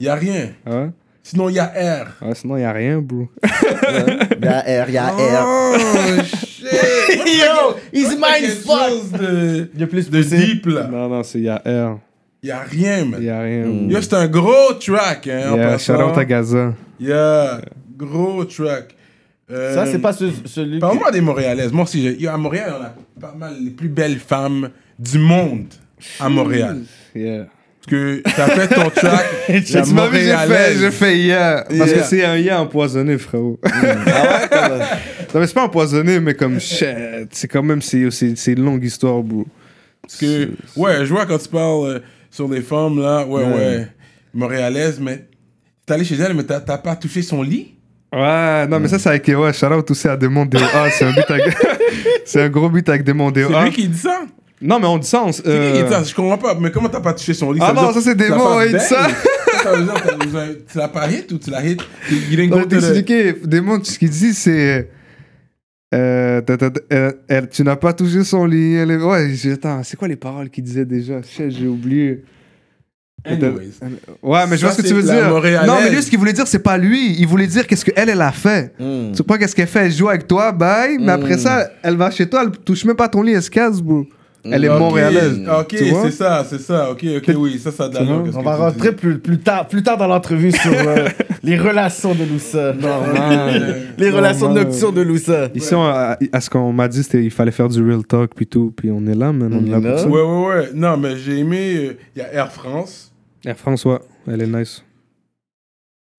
Il y a rien.
Ah ouais?
Sinon, il y a R.
Ah, sinon, il y a rien, bro.
Il (laughs) y a R, il y a R.
Oh, shit (laughs)
Yo, he's
Moi, c'est
mind
quelque
fuck.
chose de,
De plus
de deep, là.
non, non, c'est il y a R.
Il y a rien, man.
Il y a rien.
Mm.
Yo, c'est un gros track, hein, en
Yeah, shout
passant.
out à Gaza.
Yeah, gros track. Euh,
Ça, c'est pas ce- celui
Parle-moi des Montréalaises. Moi aussi, yo, à Montréal, on a pas mal les plus belles femmes du monde à Montréal.
Yeah.
Parce que t'as fait ton track, la (laughs)
Tu m'as vu, j'ai fait,
Montréalaise.
j'ai fait yeah. Parce
Yeah.
que c'est un yeah empoisonné, frérot. (laughs)
Ah ouais,
non, mais c'est pas empoisonné, mais comme shit. C'est quand même, c'est, c'est, c'est une longue histoire, bro.
Parce que, ouais, je vois quand tu parles euh, sur les femmes, là, ouais, ouais,
Ouais.
montréalaises, mais t'es allé chez elle, mais t'as t'as pas touché son lit?
Ouais, non, mais ça, c'est avec, ouais, shout out aussi à Démon DOA. C'est un avec, (laughs) c'est un gros beat avec Démon
C'est lui qui dit ça?
Non, mais on dit ça, on, euh,
je comprends pas, mais comment t'as pas touché son lit
Ah
veut
non,
dire
ça, c'est
que tu l'as pas
il
bang.
ça.
Ça veut dire que t'as besoin- tu l'as pas hit ou tu l'as hit? Go
mais
to the-
t'expliquer, Démon, ce qu'il dit, c'est. Euh, ta- ta- ta- elle- elle- tu n'as pas touché son lit. elle est- Ouais, j'ai- attends, c'est quoi les paroles qu'il disait déjà? Shit, J'ai oublié.
Anyways.
Ouais, mais je
Ça,
vois ce que tu
c'est
veux
la
dire.
Montréalaise.
Non, mais lui, ce qu'il voulait dire, c'est pas lui. Il voulait dire qu'est-ce qu'elle, elle a fait.
Hmm.
Tu sais pas qu'est-ce qu'elle fait Elle joue avec toi, bye. Mais après
Mm.
ça, elle va chez toi, elle touche même pas ton lit, elle se casse, bro. Elle est
Ok,
montréalaise.
Ok, c'est ça, c'est ça. Ok, ok, oui, ça, ça a de qu'est-ce
On
que
va rentrer plus, plus, tard, plus tard dans l'entrevue sur euh, (laughs) les relations de Loussa. (laughs) les relations
Normal.
nocturnes de Loussa.
Ici, on- à, à ce qu'on m'a dit, c'était il fallait faire du real talk, puis tout. Puis on est là, man. On est là
On est
pour ça.
Ouais, ouais, ouais. Non, mais j'ai aimé. euh, Il y a Air France.
Air François, elle est nice.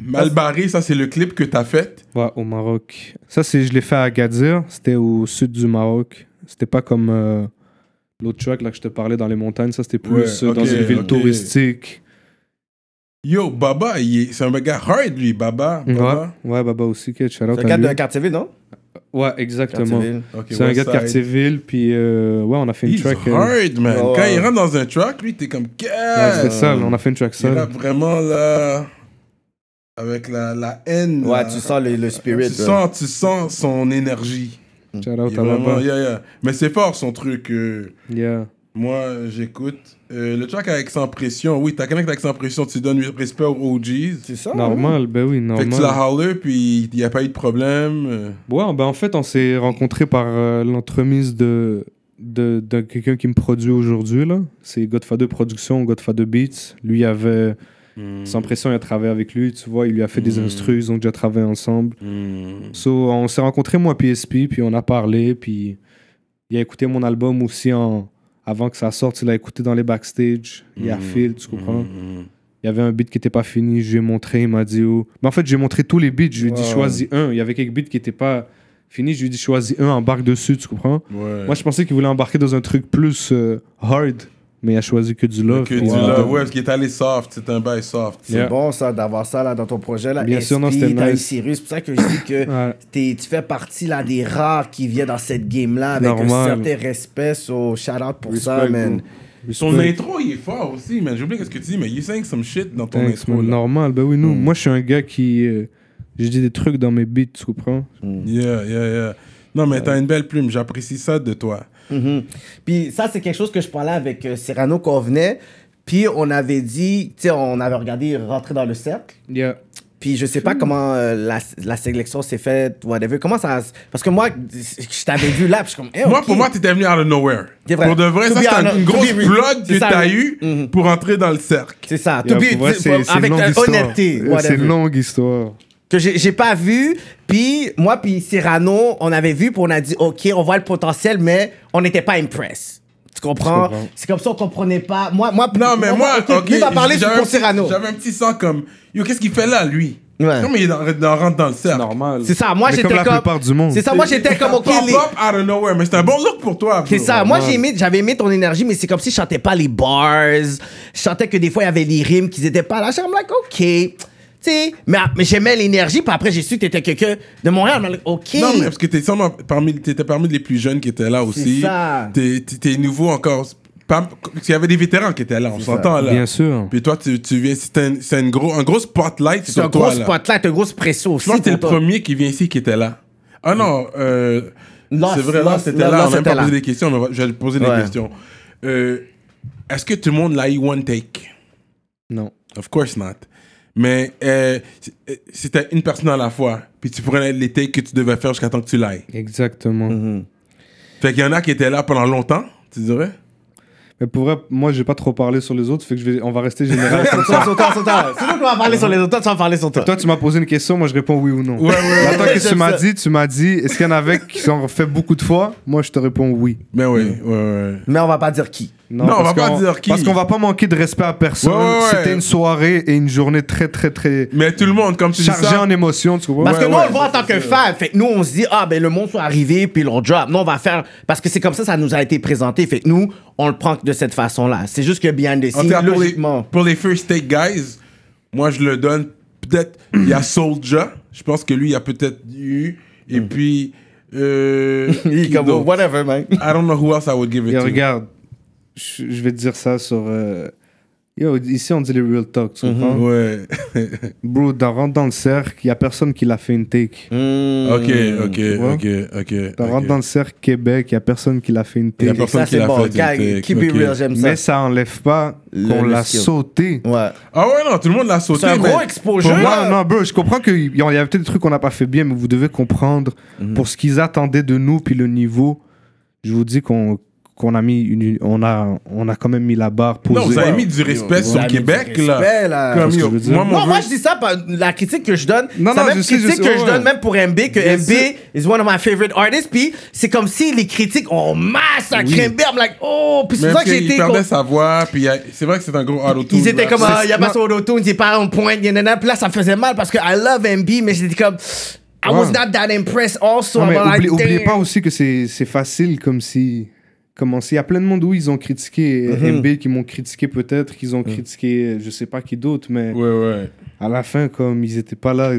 Mal barré, ça, c'est le clip que t'as fait.
Ouais, au Maroc. Ça, c'est, je l'ai fait à Agadir. C'était au sud du Maroc. C'était pas comme euh, l'autre track là, que je te parlais dans les montagnes. Ça, c'était plus
Ouais,
euh, dans une ville touristique.
Yo, Baba, il est- c'est un gars hard, lui, Baba.
Ouais,
Baba.
ouais, Baba aussi,
C'est un gars de quartier-ville, non?
Ouais, exactement. C'est un gars de quartier-ville, puis euh, ouais, on a fait une
He's
track. euh,
hard, man.
Ouais.
Quand il rentre dans un track, lui, t'es comme.
ouais, c'était ça, on a fait une track
Il
seule.
rappe vraiment là. Avec la, la haine.
Ouais, tu sens le, le spirit.
Tu sens, tu sens son énergie.
Shout
Il
out à
vraiment, yeah, yeah. Mais c'est fort son truc. euh,
Yeah.
moi, j'écoute. Euh, le track avec Sans Pression, oui, t'as connecté avec Sans Pression, tu donnes respect aux OGs.
C'est ça?
Normal, ben oui,
Fait que tu l'as
normal.
holler, puis il n'y a pas eu de problème. euh.
Ouais, ben en fait, on s'est rencontrés par euh, l'entremise de, de, de quelqu'un qui me produit aujourd'hui, là. C'est Godfather Productions, Godfather Beats. Lui, il avait, sans pression, il a travaillé avec lui, tu vois, il lui a fait des
Mm.
instrus, ils ont déjà travaillé ensemble.
Hmm.
So, on s'est rencontrés, moi, PSP, puis on a parlé, puis il a écouté mon album aussi en... avant que ça sorte, il l'a écouté dans les backstage, il a
Mm.
fil, tu comprends?
Hmm.
Il y avait un beat qui était pas fini, je lui ai montré, il m'a dit oh. Mais en fait, j'ai montré tous les beats, je lui ai dit choisis un. Il y avait quelques beats qui étaient pas finis, je lui ai dit choisis un, embarque dessus, tu comprends?
Ouais.
Moi, je pensais qu'il voulait embarquer dans un truc plus euh, hard, mais il a choisi que du love.
Que du
Ouais.
love. Ouais, parce qu'il est allé soft. C'est un bail soft.
C'est
Yeah.
bon ça d'avoir ça là dans ton projet là.
Bien sûr, non, c'était nice.
Cyrus, c'est pour ça que je dis que (coughs)
Ouais.
t'es- tu fais partie là des rares qui viennent dans cette game là avec un
Normal.
certain respect. So shout out pour ça, man.
bro.
Son intro, il est fort aussi, man. J'ai oublié qu'est-ce que tu dis, mais you saying some shit dans ton
Thanks,
intro. là.
Normal, ben oui, nous. Moi, je suis un gars qui. euh, je dis des trucs dans mes beats, tu comprends?
Yeah, yeah, yeah. Non, mais t'as une belle plume. J'apprécie ça de toi.
Mhm. Puis ça, c'est quelque chose que je parlais avec euh, Cyrano quand on venait. Puis on avait dit, tu sais, on avait regardé Rentrer dans le cercle.
Yeah.
Puis je sais pas comment euh, la, la sélection s'est faite, whatever. Comment ça. Parce que moi, je t'avais vu là, puis je suis comme. eh,
Moi, pour moi, t'étais venu out of nowhere.
Vrai.
Pour de vrai,
To
ça, c'est
honest,
une grosse plug que t'as eu
Mhm.
pour entrer dans le cercle.
C'est ça.
Yeah,
To be-
pour vrai,
avec honnêteté.
C'est une longue histoire.
Que j'ai pas vu. Puis moi, puis Cyrano, on avait vu, puis on a dit, OK, on voit le potentiel, mais on n'était pas impress. Tu comprends?
Je comprends.
C'est comme ça qu'on comprenait pas. Moi, moi,
Non, mais moi,
OK,
ok.
lui va parler pour
petit-
Cyrano.
J'avais un petit sang comme. Yo, qu'est-ce qu'il fait là, lui?
Ouais.
Non, mais il est dans- dans- rentre dans le cercle.
Normal.
C'est ça. Moi, j'étais
comme
comme.
la plupart du monde.
C'est ça. Moi, j'étais comme, OK,
Pop
les-
up out of nowhere, mais c'est un bon look pour toi.
C'est ça. Moi, j'ai aimé, j'avais aimé ton énergie, mais c'est comme si je chantais pas les bars. Je chantais que des fois, il y avait les rimes qui étaient pas là. J'étais comme, like, OK. Tu sais, mais, mais j'aimais l'énergie, puis après, j'ai su que t'étais quelqu'un de Montréal. I'm like, OK.
Non, mais parce que t'es sûrement parmi, t'étais parmi les plus jeunes qui étaient là aussi.
ça.
T'es, nouveau encore. Pas, il y avait des vétérans qui étaient là, on
C'est
s'entend là.
Bien sûr.
Puis toi, tu, tu viens, c'est un, c'est un gros, un gros spotlight
c'est
sur
un
toi
gros
là.
spotlight, un gros presso.
Je pense que t'es le premier qui vient ici qui était là. Ah non, euh,
Lost,
c'est vrai, là, c'était
Lost,
là. On n'a même pas posé des questions, mais je vais te poser des
Ouais.
questions. Euh, est-ce que tout le monde l'a eu one take?
Non.
Of course not. Mais euh, euh, c'était une personne à la fois. Puis tu prenais les takes que tu devais faire jusqu'à temps que tu l'ailles.
Exactement.
Mhm.
Fait qu'il y en a qui étaient là pendant longtemps, tu dirais?
Mais pour vrai, moi, j'ai pas trop parlé sur les autres, fait que je vais, on va rester général.
C'est (laughs) toi, c'est toi. C'est toi qui vas parler sur les autres. Toi, tu vas parler sur toi.
Toi, tu m'as posé une question, moi, je réponds oui ou non.
Ouais, ouais,
Attends,
ouais,
qu'est-ce que tu m'as dit? Tu m'as dit, est-ce qu'il y en avait qui ont fait beaucoup de fois? Moi, je te réponds oui.
Ben oui, ouais, ouais.
Mais on va pas dire qui.
Non, on va
parce
pas
qu'on-
dire qui.
Parce qu'on va pas manquer de respect à personne.
Ouais, ouais, ouais.
C'était une soirée et une journée très, très, très
Mais tout le monde, comme tu dis
chargée
ça.
en émotions, tu comprends
Parce que nous,
ouais,
on le voit en tant que fan. Fait que nous, on se dit, ah, ben le monde soit arrivé, puis l'on drop. Nous, on va faire. Parce que c'est comme ça, ça nous a été présenté. Fait que nous, on le prend de cette façon-là. C'est juste que behind the
En tout
scenes,
cas, pour les,
logiquement.
pour les first take guys, moi je le donne peut-être. Il y a Soulja, je pense que lui il a peut-être eu. Et puis. Euh, (laughs)
Il est
qui
comme,
d'autre?
whatever, man.
I don't know who else I would give it
Et
to.
regarde, je, je vais te dire ça sur. euh, Yo, ici, on dit les real talk, tu comprends?
Ouais. (laughs)
Bro, dans rentre dans le cercle, il y a personne qui l'a fait une take.
Hmm.
ok, ok, ok, ok.
Dans
ok.
rentre dans le cercle Québec, il y a personne qui l'a fait une
Il a
take.
personne
Ça,
qui
c'est
l'a
bon.
fait, une
Gars,
take,
Keep it real, j'aime ça.
Mais ça enlève pas qu'on l'a sauté.
Ouais.
Ah ouais, non, tout le monde l'a sauté.
C'est un gros exposure.
pour moi,
Non, non, bro, je comprends qu'il y a peut-être des trucs qu'on n'a pas fait bien, mais vous devez comprendre
Mhm.
pour ce qu'ils attendaient de nous, puis le niveau. Je vous dis qu'on qu'on a mis une, on a on a quand même mis la barre posée.
Non, vous avez mis du respect
Vous
sur Québec, là.
là.
Comme yo,
je veux dire?
moi, mon
Moi, je dis ça, par la critique que je donne,
Non,
c'est la
non,
même
je sais, je
critique
sais,
que je
ouais.
donne même pour MB, que
Bien
MB
sûr.
is one of my favorite artists, puis c'est comme si les critiques ont massacré MB, I'm like, oh, puis c'est ça que j'ai été...
perdait sa voix, puis c'est vrai que c'est un gros auto-tune.
Ils étaient comme, ah, il y a pas
non.
son auto, il pas en pointe, il y en a, puis là, ça me faisait mal parce que I love MB, mais j'étais comme, I was not that impressed also.
Non, mais oubliez pas aussi que c'est c'est facile comme si. Comment si. Il y a plein de monde où ils ont critiqué
Mhm.
MB, qui m'ont critiqué peut-être, qu'ils ont critiqué je sais pas qui d'autre, mais
Ouais, ouais.
à la fin, comme ils étaient pas là.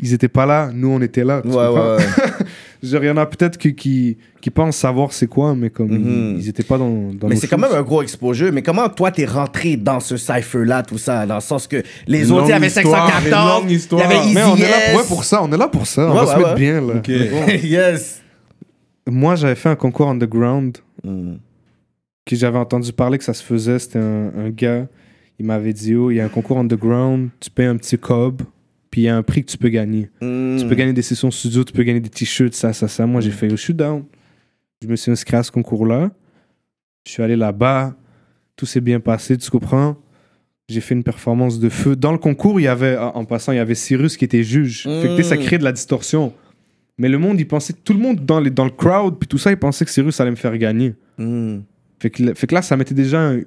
Ils étaient pas là, nous on était là.
Ouais, ouais, (laughs)
Genre, il y en a peut-être qui, qui, qui pensent savoir c'est quoi, mais comme
Mhm.
ils, ils étaient pas dans, dans
Mais c'est quand même un gros exposure. Mais comment toi t'es rentré dans ce cypher-là, tout ça, dans le sens que les autres, il y avait
histoire,
514,
une longue
il y avait Easy
Mais on est là pour, ouais, pour ça, on est là pour ça, on va se mettre bien là.
Ok. (laughs)
yes.
Moi j'avais fait un concours underground
Mm.
que j'avais entendu parler que ça se faisait. C'était un, un gars, il m'avait dit Oh, il y a un concours underground, tu payes un petit cob, puis il y a un prix que tu peux gagner.
Mm.
Tu peux gagner des sessions studio, tu peux gagner des t-shirts, ça, ça, ça. Moi j'ai fait, je suis down. Je me suis inscrit à ce concours-là. Je suis allé là-bas, tout s'est bien passé, tu comprends j'ai fait une performance de feu. Dans le concours, il y avait, en passant, il y avait Cyrus qui était juge. Fait que ça crée de la distorsion. Mais le monde, il pensait, tout le monde dans, les, dans le crowd, puis tout ça, il pensait que Cyrus allait me faire gagner.
Mm.
Fait que, fait que là, ça m'était déjà. un-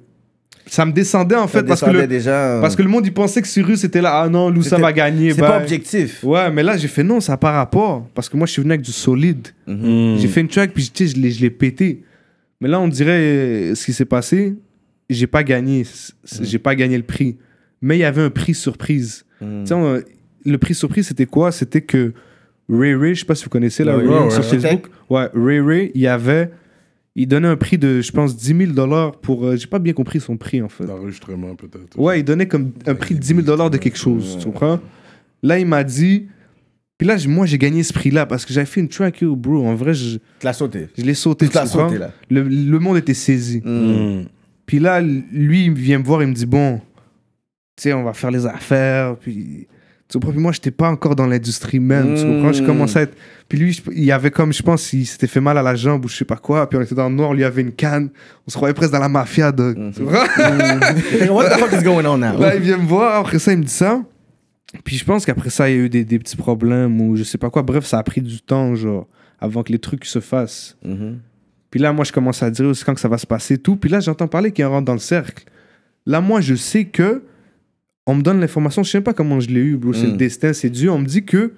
Ça me descendait en fait, parce que, le,
déjà.
parce que le monde, il pensait que Cyrus était là. Ah non, Lou, ça
C'était-
va gagner.
c'est pas objectif.
Ouais, mais là, j'ai fait non, ça n'a pas rapport. Parce que moi, je suis venu avec du solide.
Hmm.
J'ai fait une track, puis je l'ai je l'ai pété. Mais là, on dirait euh, ce qui s'est passé, j'ai pas gagné. c- J'ai pas gagné le prix. Mais il y avait un prix surprise. Tu sais, on- le prix surprise, c'était quoi? C'était que Ray Ray, je sais pas si vous connaissez là,
Ouais,
Ray
ouais,
sur
ouais.
Facebook. Ouais, Ray Ray, il y avait. Il donnait un prix de, je pense, 10 000 dollars pour. euh, j'ai pas bien compris son prix en fait.
L'enregistrement, peut-être.
Ouais, il donnait comme un prix de 10 000 dollars de quelque chose, tu comprends? Là, il m'a dit. Puis là, moi, j'ai gagné ce prix-là parce que j'avais fait une track, yo, bro. En vrai, je,
Tu l'as sauté.
je l'ai sauté,
Tu
tu
l'as
comprends?
sauté, là.
Le, le monde était saisi.
Mm.
Puis là, lui, il vient me voir, il me dit, bon, tu sais, on va faire les affaires. Puis, tu comprends? Puis moi, j'étais pas encore dans l'industrie même, tu comprends? Je
Mm.
commençais à être. Puis lui, je- il y avait comme, je pense, il s'était fait mal à la jambe ou je sais pas quoi. Puis on était dans le noir, lui avait une canne. On se croyait presque dans la mafia, dog.
Mm-hmm.
Tu comprends? (laughs)
What the fuck is going on now?
Là, il vient me voir, après ça, il me dit ça. Puis je pense qu'après ça, il y a eu des, des petits problèmes ou je sais pas quoi. Bref, ça a pris du temps, genre, avant que les trucs se fassent.
Mhm.
Puis là, moi, je commence à dire aussi quand que ça va se passer, tout. Puis là, j'entends parler qu'il rentre dans le cercle. Là, moi, je sais que on me donne l'information, je sais pas comment je l'ai eu, bro. C'est
Mm.
le destin, c'est Dieu. On me dit que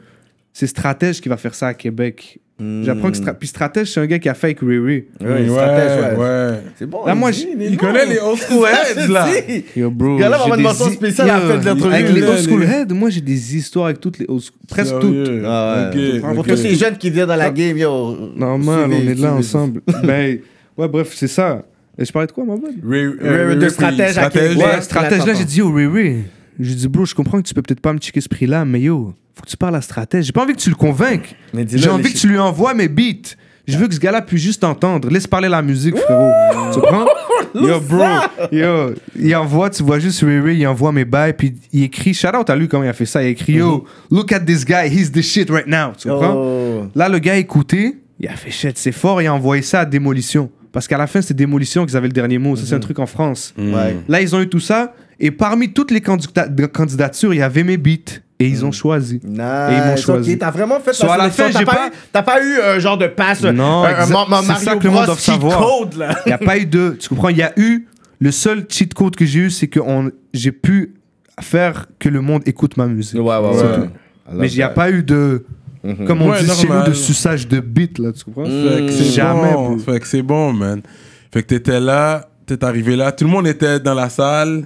c'est Stratège qui va faire ça à Québec. J'apprends que Stra- Puis Stratège, c'est un gars qui a fait avec Ray Ray.
Ouais,
Ouais,
stratège, ouais.
ouais.
C'est bon.
Là, moi, je-
Il connaît les old school heads, là.
Yo, bro.
Ce gars-là va
j'ai
avoir une mention spéciale à la fin de l'entrevue.
Avec les
Là,
old school
les-
heads, moi, j'ai des histoires avec toutes les old school. Presque toutes.
Ah ouais. Pour tous ces jeunes qui viennent dans la game, yo.
Normal, on est là ensemble. (laughs) ben, ouais, bref, c'est ça. Et je parlais de quoi, ma bonne
Ray-
Ray-
euh,
de stratège à. Québec.
Ouais, stratège, là, j'ai dit, yo, Ray Ray. J'ai dit, bro, je comprends que tu peux peut-être pas me checker ce prix-là, mais yo, faut que tu parles à stratège. J'ai pas envie que tu le convainques. J'ai envie que tu lui envoies mes beats. Je veux que ce gars-là puisse juste entendre. Laisse parler la musique, frérot. Tu comprends? (laughs) Yo, bro. Yo, il envoie, tu vois juste Ray, il envoie mes bails, puis il écrit, shout out à lui comment il a fait ça. Il écrit, yo, look at this guy, he's the shit right now. Tu comprends?
Oh.
Là, le gars a écouté, il a fait shit, c'est fort, il a envoyé ça à Démolition. Parce qu'à la fin, c'est Démolition qu'ils avaient le dernier mot. Ça, c'est un truc en France.
Ouais.
Là, ils ont eu tout ça. Et parmi toutes les candidatures, il y avait mes beats. Et ils ont choisi.
Nice.
Et ils m'ont choisi.
Ok, t'as vraiment fait
So,
ta
à la fin,
T'as pas,
pas-
eu- t'as pas eu un genre de passe,
Non,
Ma- Ma-
c'est ça que le monde doit
cheat
savoir. Il n'y a pas eu de. Tu comprends? Il y a eu. Le seul cheat code que j'ai eu, c'est que on- j'ai pu faire que le monde écoute ma musique.
Ouais, ouais, ouais.
Mais il n'y a pas eu de. Comme on
Ouais,
dit chez nous,
normal.
de suçage de beats, là, tu comprends?
Fait que c'est
Jamais,
bon.
bro.
Fait que c'est bon, man. Fait que t'étais là, t'es arrivé là, tout le monde était dans la salle.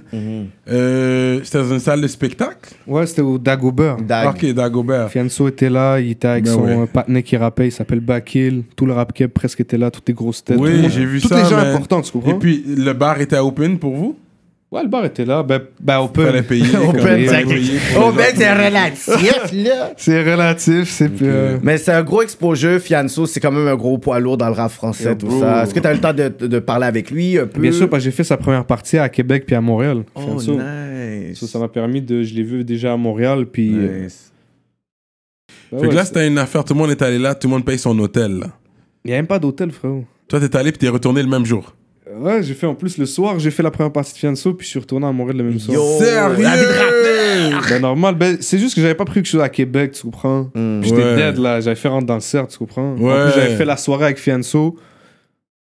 Euh, C'était dans une salle de spectacle?
Ouais, c'était au Dagobert.
Dag.
Ok, Dagobert.
Fianso était là, il était avec
Ben
son
ouais.
partenaire qui rappait, il s'appelle Bakil. Tout le rap keb presque était là, toutes les grosses têtes.
Oui, j'ai vu
Toutes
ça,
les gens
man.
importants, tu comprends?
Et puis, le bar était open pour vous?
Ouais, le bar était là. Ben, ben
fallait
open.
payer.
Open,
comme-
c'est- relatif, là.
C'est relatif, c'est. euh,
Mais c'est un gros exposure, Fianso, c'est quand même un gros poids lourd dans le rap français,
Yo,
tout
bro.
ça. Est-ce que t'as eu le temps de, de parler avec lui un peu?
Bien sûr, parce que j'ai fait sa première partie à Québec puis à Montréal.
Oh,
Fianso.
nice.
Ça, ça m'a permis de. Je l'ai vu déjà à Montréal, puis. euh,
Nice.
ben
Fait que là, c'était une affaire, tout le monde est allé là, tout le monde paye son hôtel. là.
Il n'y a même pas d'hôtel, frérot.
Toi, t'es allé puis t'es retourné le même jour.
Ouais, j'ai fait en plus le soir, j'ai fait la première partie de Fianso, puis je suis retourné à Montréal le même soir.
Yo,
Sérieux?
Ben normal, ben, c'est juste que j'avais pas pris quelque chose à Québec, tu comprends?
Mm.
Puis J'étais
Ouais.
dead là, j'avais fait rentrer dans le cercle, tu comprends? En plus, j'avais fait la soirée avec Fianso.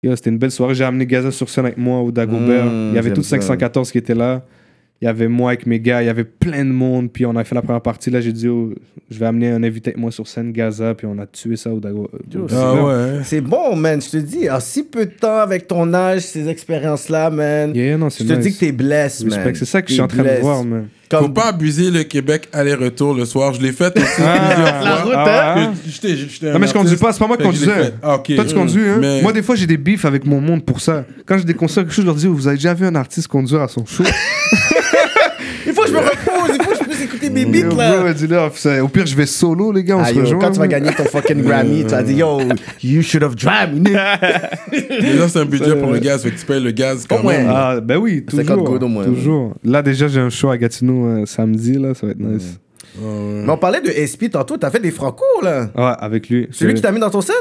C'était une belle soirée, j'ai amené Gaza sur scène avec moi au Dagobert.
Mm,
il y avait
j'aime
tout
ça.
514 qui étaient là. Il y avait moi avec mes gars, il y avait plein de monde. Puis on a fait la première partie. Là, j'ai dit, oh, je vais amener un invité avec moi sur scène, Gaza. Puis on a tué ça au Dagobert.
Ah ouais.
C'est bon, man. Je te dis, en si peu de temps avec ton âge, ces expériences-là, man.
Yeah, non,
je te
nice.
dis que t'es blessé, man.
C'est ça que je suis en train de voir, man.
Faut
Comme...
pas abuser le Québec aller-retour le soir. Je l'ai fait aussi plusieurs
La
fois.
route,
Ah,
hein?
J'étais- j'étais un
Non, mais je conduis pas, c'est pas moi qui
Fait que je l'ai
conduisais.
fait. Ah, ok.
Toi, tu conduis, hein?
Mais-
Moi, des fois, j'ai des bifs avec mon monde pour ça. Quand j'ai des concerts, quelque chose, je leur dis, vous avez déjà vu un artiste conduire à son show? (laughs)
Il faut que je me repose, il faut que je puisse écouter mes beats, là.
bro, ça- Au pire, je vais solo, les gars, on
Ah,
se
yo,
rejoint.
quand tu vas gagner ton fucking Grammy, tu vas dire, yo, you should have driven. (laughs)
Déjà, c'est un budget pour le gaz. Fait que tu payes le gaz quand
Au moins.
même.
Ah, ben oui,
50
toujours.
good au moins.
toujours. Là, déjà, j'ai un show à Gatineau euh, samedi, là, ça va être nice.
Mais on parlait de SP tantôt, t'as fait des franco, là.
Ouais, avec lui.
C'est lui qui t'a mis dans ton set?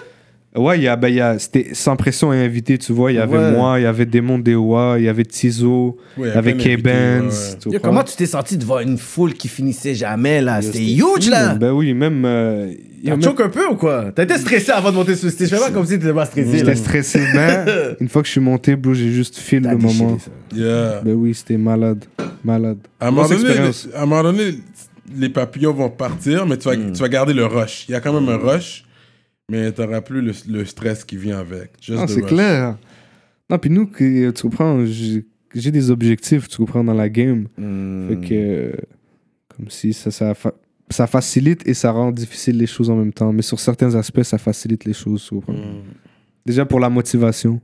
Ouais, il y a, ben, il y a, c'était sans pression et invité, tu vois. Il y avait
Ouais.
moi, il y avait Démon Dewa, il y avait Tizo,
Ouais, il a
y avait K-Benz.
ouais.
comment tu t'es senti devant une foule qui finissait jamais, là? C'était huge, là.
Ben oui, même. euh, il y a
T'as
même-
un peu ou quoi? T'as été stressé avant de monter sur le stage. Fais pas comme si t'étais pas stressé.
J'étais stressé, mais (laughs) une fois que je suis monté, bro, j'ai juste fil le moment.
Yeah.
Ben oui, c'était malade. Malade.
À un, moment
Grosse
donné,
expérience.
les, à un moment donné, les papillons vont partir, mais tu vas,
Hmm.
tu vas garder le rush. Il y a quand même un rush, mais tu n'auras plus le, le stress qui vient avec.
Ah, c'est clair. Non, puis nous, que- tu comprends, j'ai des objectifs, tu comprends, dans la game.
Hmm.
Fait que, comme si ça, ça, ça facilite et ça rend difficile les choses en même temps. Mais sur certains aspects, ça facilite les choses, tu comprends. Déjà pour la motivation.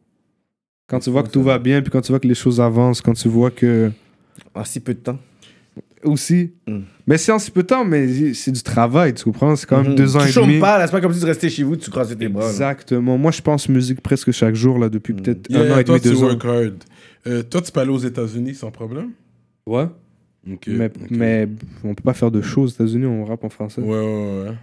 Quand tu vois que tout va bien, puis quand tu vois que les choses avancent, quand tu vois que.
En si peu de temps.
Aussi.
Mm.
Mais c'est en si peu de temps, mais c'est du travail, tu comprends? C'est quand même
Mhm.
deux ans
tu
et
chômes
demi.
pas, là, c'est pas comme si tu restais chez vous, tu croisais tes bras. là.
Exactement. Moi, je pense musique presque chaque jour, là, depuis peut-être un an et demi,
tu
deux ans.
Euh, toi, tu peux aller aux États-Unis sans problème?
Ouais. Mais,
ok.
mais on peut pas faire de choses aux États-Unis, on rappe en français.
Ouais, ouais, ouais.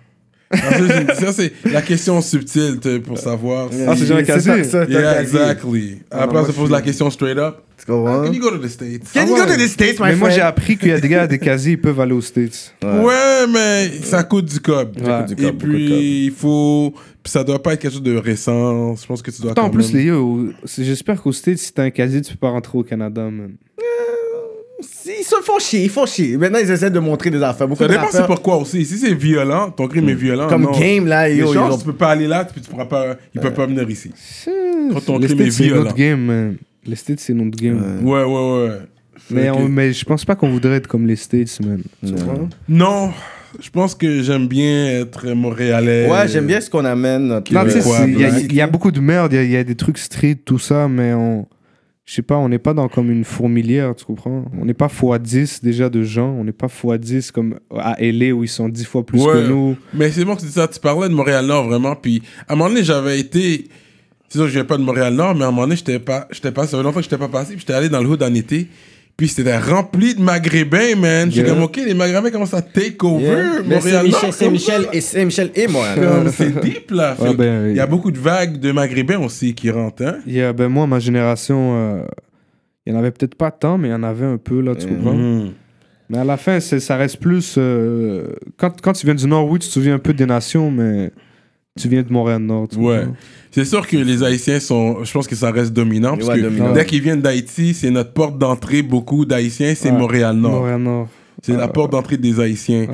Ah, ça, c'est- ça, c'est la question subtile pour savoir. si-
Ah, c'est jamais
ça,
quasi.
ça, t'as
Yeah, exactly.
Ah,
Après, on
moi,
se
je
pose la question straight up.
Comprends?
Can you go to the States?
Can you
Ah
go to the States, my
Mais moi, j'ai appris qu'il y a des gars à des casiers, ils peuvent aller aux States.
Ouais, mais ça coûte du cob.
Ça
coûte du
Et
cob, beaucoup de
puis, il faut. Puis ça doit pas être quelque chose de récent. Je pense que tu dois.
Attends, en
quand
plus,
même-
les gars, au- c'est- j'espère qu'aux States, si t'as un casier, tu peux pas rentrer au Canada, man.
Si, Ils se font chier, ils font chier. Maintenant, ils essaient de montrer des affaires. Beaucoup
Ça
de
dépend c'est
rappeurs,
pourquoi aussi. Si c'est violent, ton crime est violent.
Comme
non.
Game, là,
Les
yo, ils
chances,
ont-
tu peux pas aller là, puis tu pourras pas. Ils peuvent pas venir ici. Quand ton
les
crime
States,
est
c'est
violent.
notre game, man. Les States, c'est notre game.
Ouais, ouais, ouais.
Mais,
Fait
on- mais je pense pas qu'on voudrait être comme les States, man. Tu vois?
Non, je pense que j'aime bien être montréalais.
Ouais, j'aime bien ce qu'on amène.
Non, il y, y a beaucoup de merde, il y a- il y, a des trucs street, tout ça, mais on. Je sais pas, on n'est pas dans comme une fourmilière, tu comprends? On n'est pas x10 déjà de gens, on n'est pas x10 comme à LA où ils sont 10 fois plus
Ouais.
que nous.
Mais c'est bon que tu dis ça. Tu parlais de Montréal-Nord, vraiment. Puis, à un moment donné, j'avais été. C'est sûr je viens pas de Montréal-Nord, mais à un moment donné, j'étais pas, j'étais pas, ça fait longtemps que j'étais pas passé. Puis, j'étais allé dans le hood en été. Puis, c'était rempli de Maghrébins, man. J'étais
Yeah.
comme, OK, les Maghrébins commencent à take over
Yeah.
Montréal-Nord.
Saint-Michel et Saint-Michel et moi.
C'est deep, là. Fait
Ouais, ben,
il y a beaucoup de vagues de Maghrébins aussi qui rentrent, hein.
Il y a, ben moi, ma génération, euh, il y en avait peut-être pas tant, mais il y en avait un peu, là, tu comprends?
Mhm.
Mais à la fin, c'est- ça reste plus. euh, quand, quand tu viens du Nord, oui, tu te souviens un peu des nations, mais tu viens de Montréal-Nord.
Ouais. C'est sûr que les Haïtiens sont. Je pense que ça reste dominant. Parce
Ouais,
que
dominant.
dès qu'ils viennent d'Haïti, c'est notre porte d'entrée. Beaucoup d'Haïtiens, c'est
Ouais.
Montréal-Nord.
Montréal-Nord.
C'est la
Euh,
porte d'entrée des Haïtiens.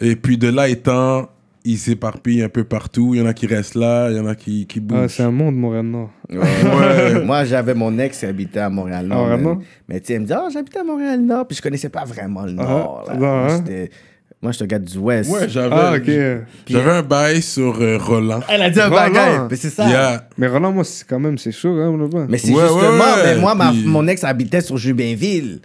Et puis de là étant, ils s'éparpillent un peu partout. Il y en a qui restent là, il y en a qui, qui
Ah,
bougent.
c'est un monde, Montréal-Nord.
Ouais.
Moi, j'avais mon ex qui habitait à Montréal-Nord.
Ah, vraiment?
man. Mais tu sais, elle me dit, ah, j'habitais à Montréal-Nord. Puis je connaissais pas vraiment le Nord. là.
non,
Moi, je suis un gars du Ouest.
Ouais, j'avais
Ah, ok.
j'avais un bail sur euh, Roland.
Elle a dit un
Voilà.
bagage. Mais c'est ça.
Yeah.
Mais Roland, moi, c'est quand même, c'est chaud, hein, là-bas.
Mais c'est
Ouais,
justement,
ouais, ouais.
mais moi, ma-
Puis-
mon ex habitait sur Jubinville.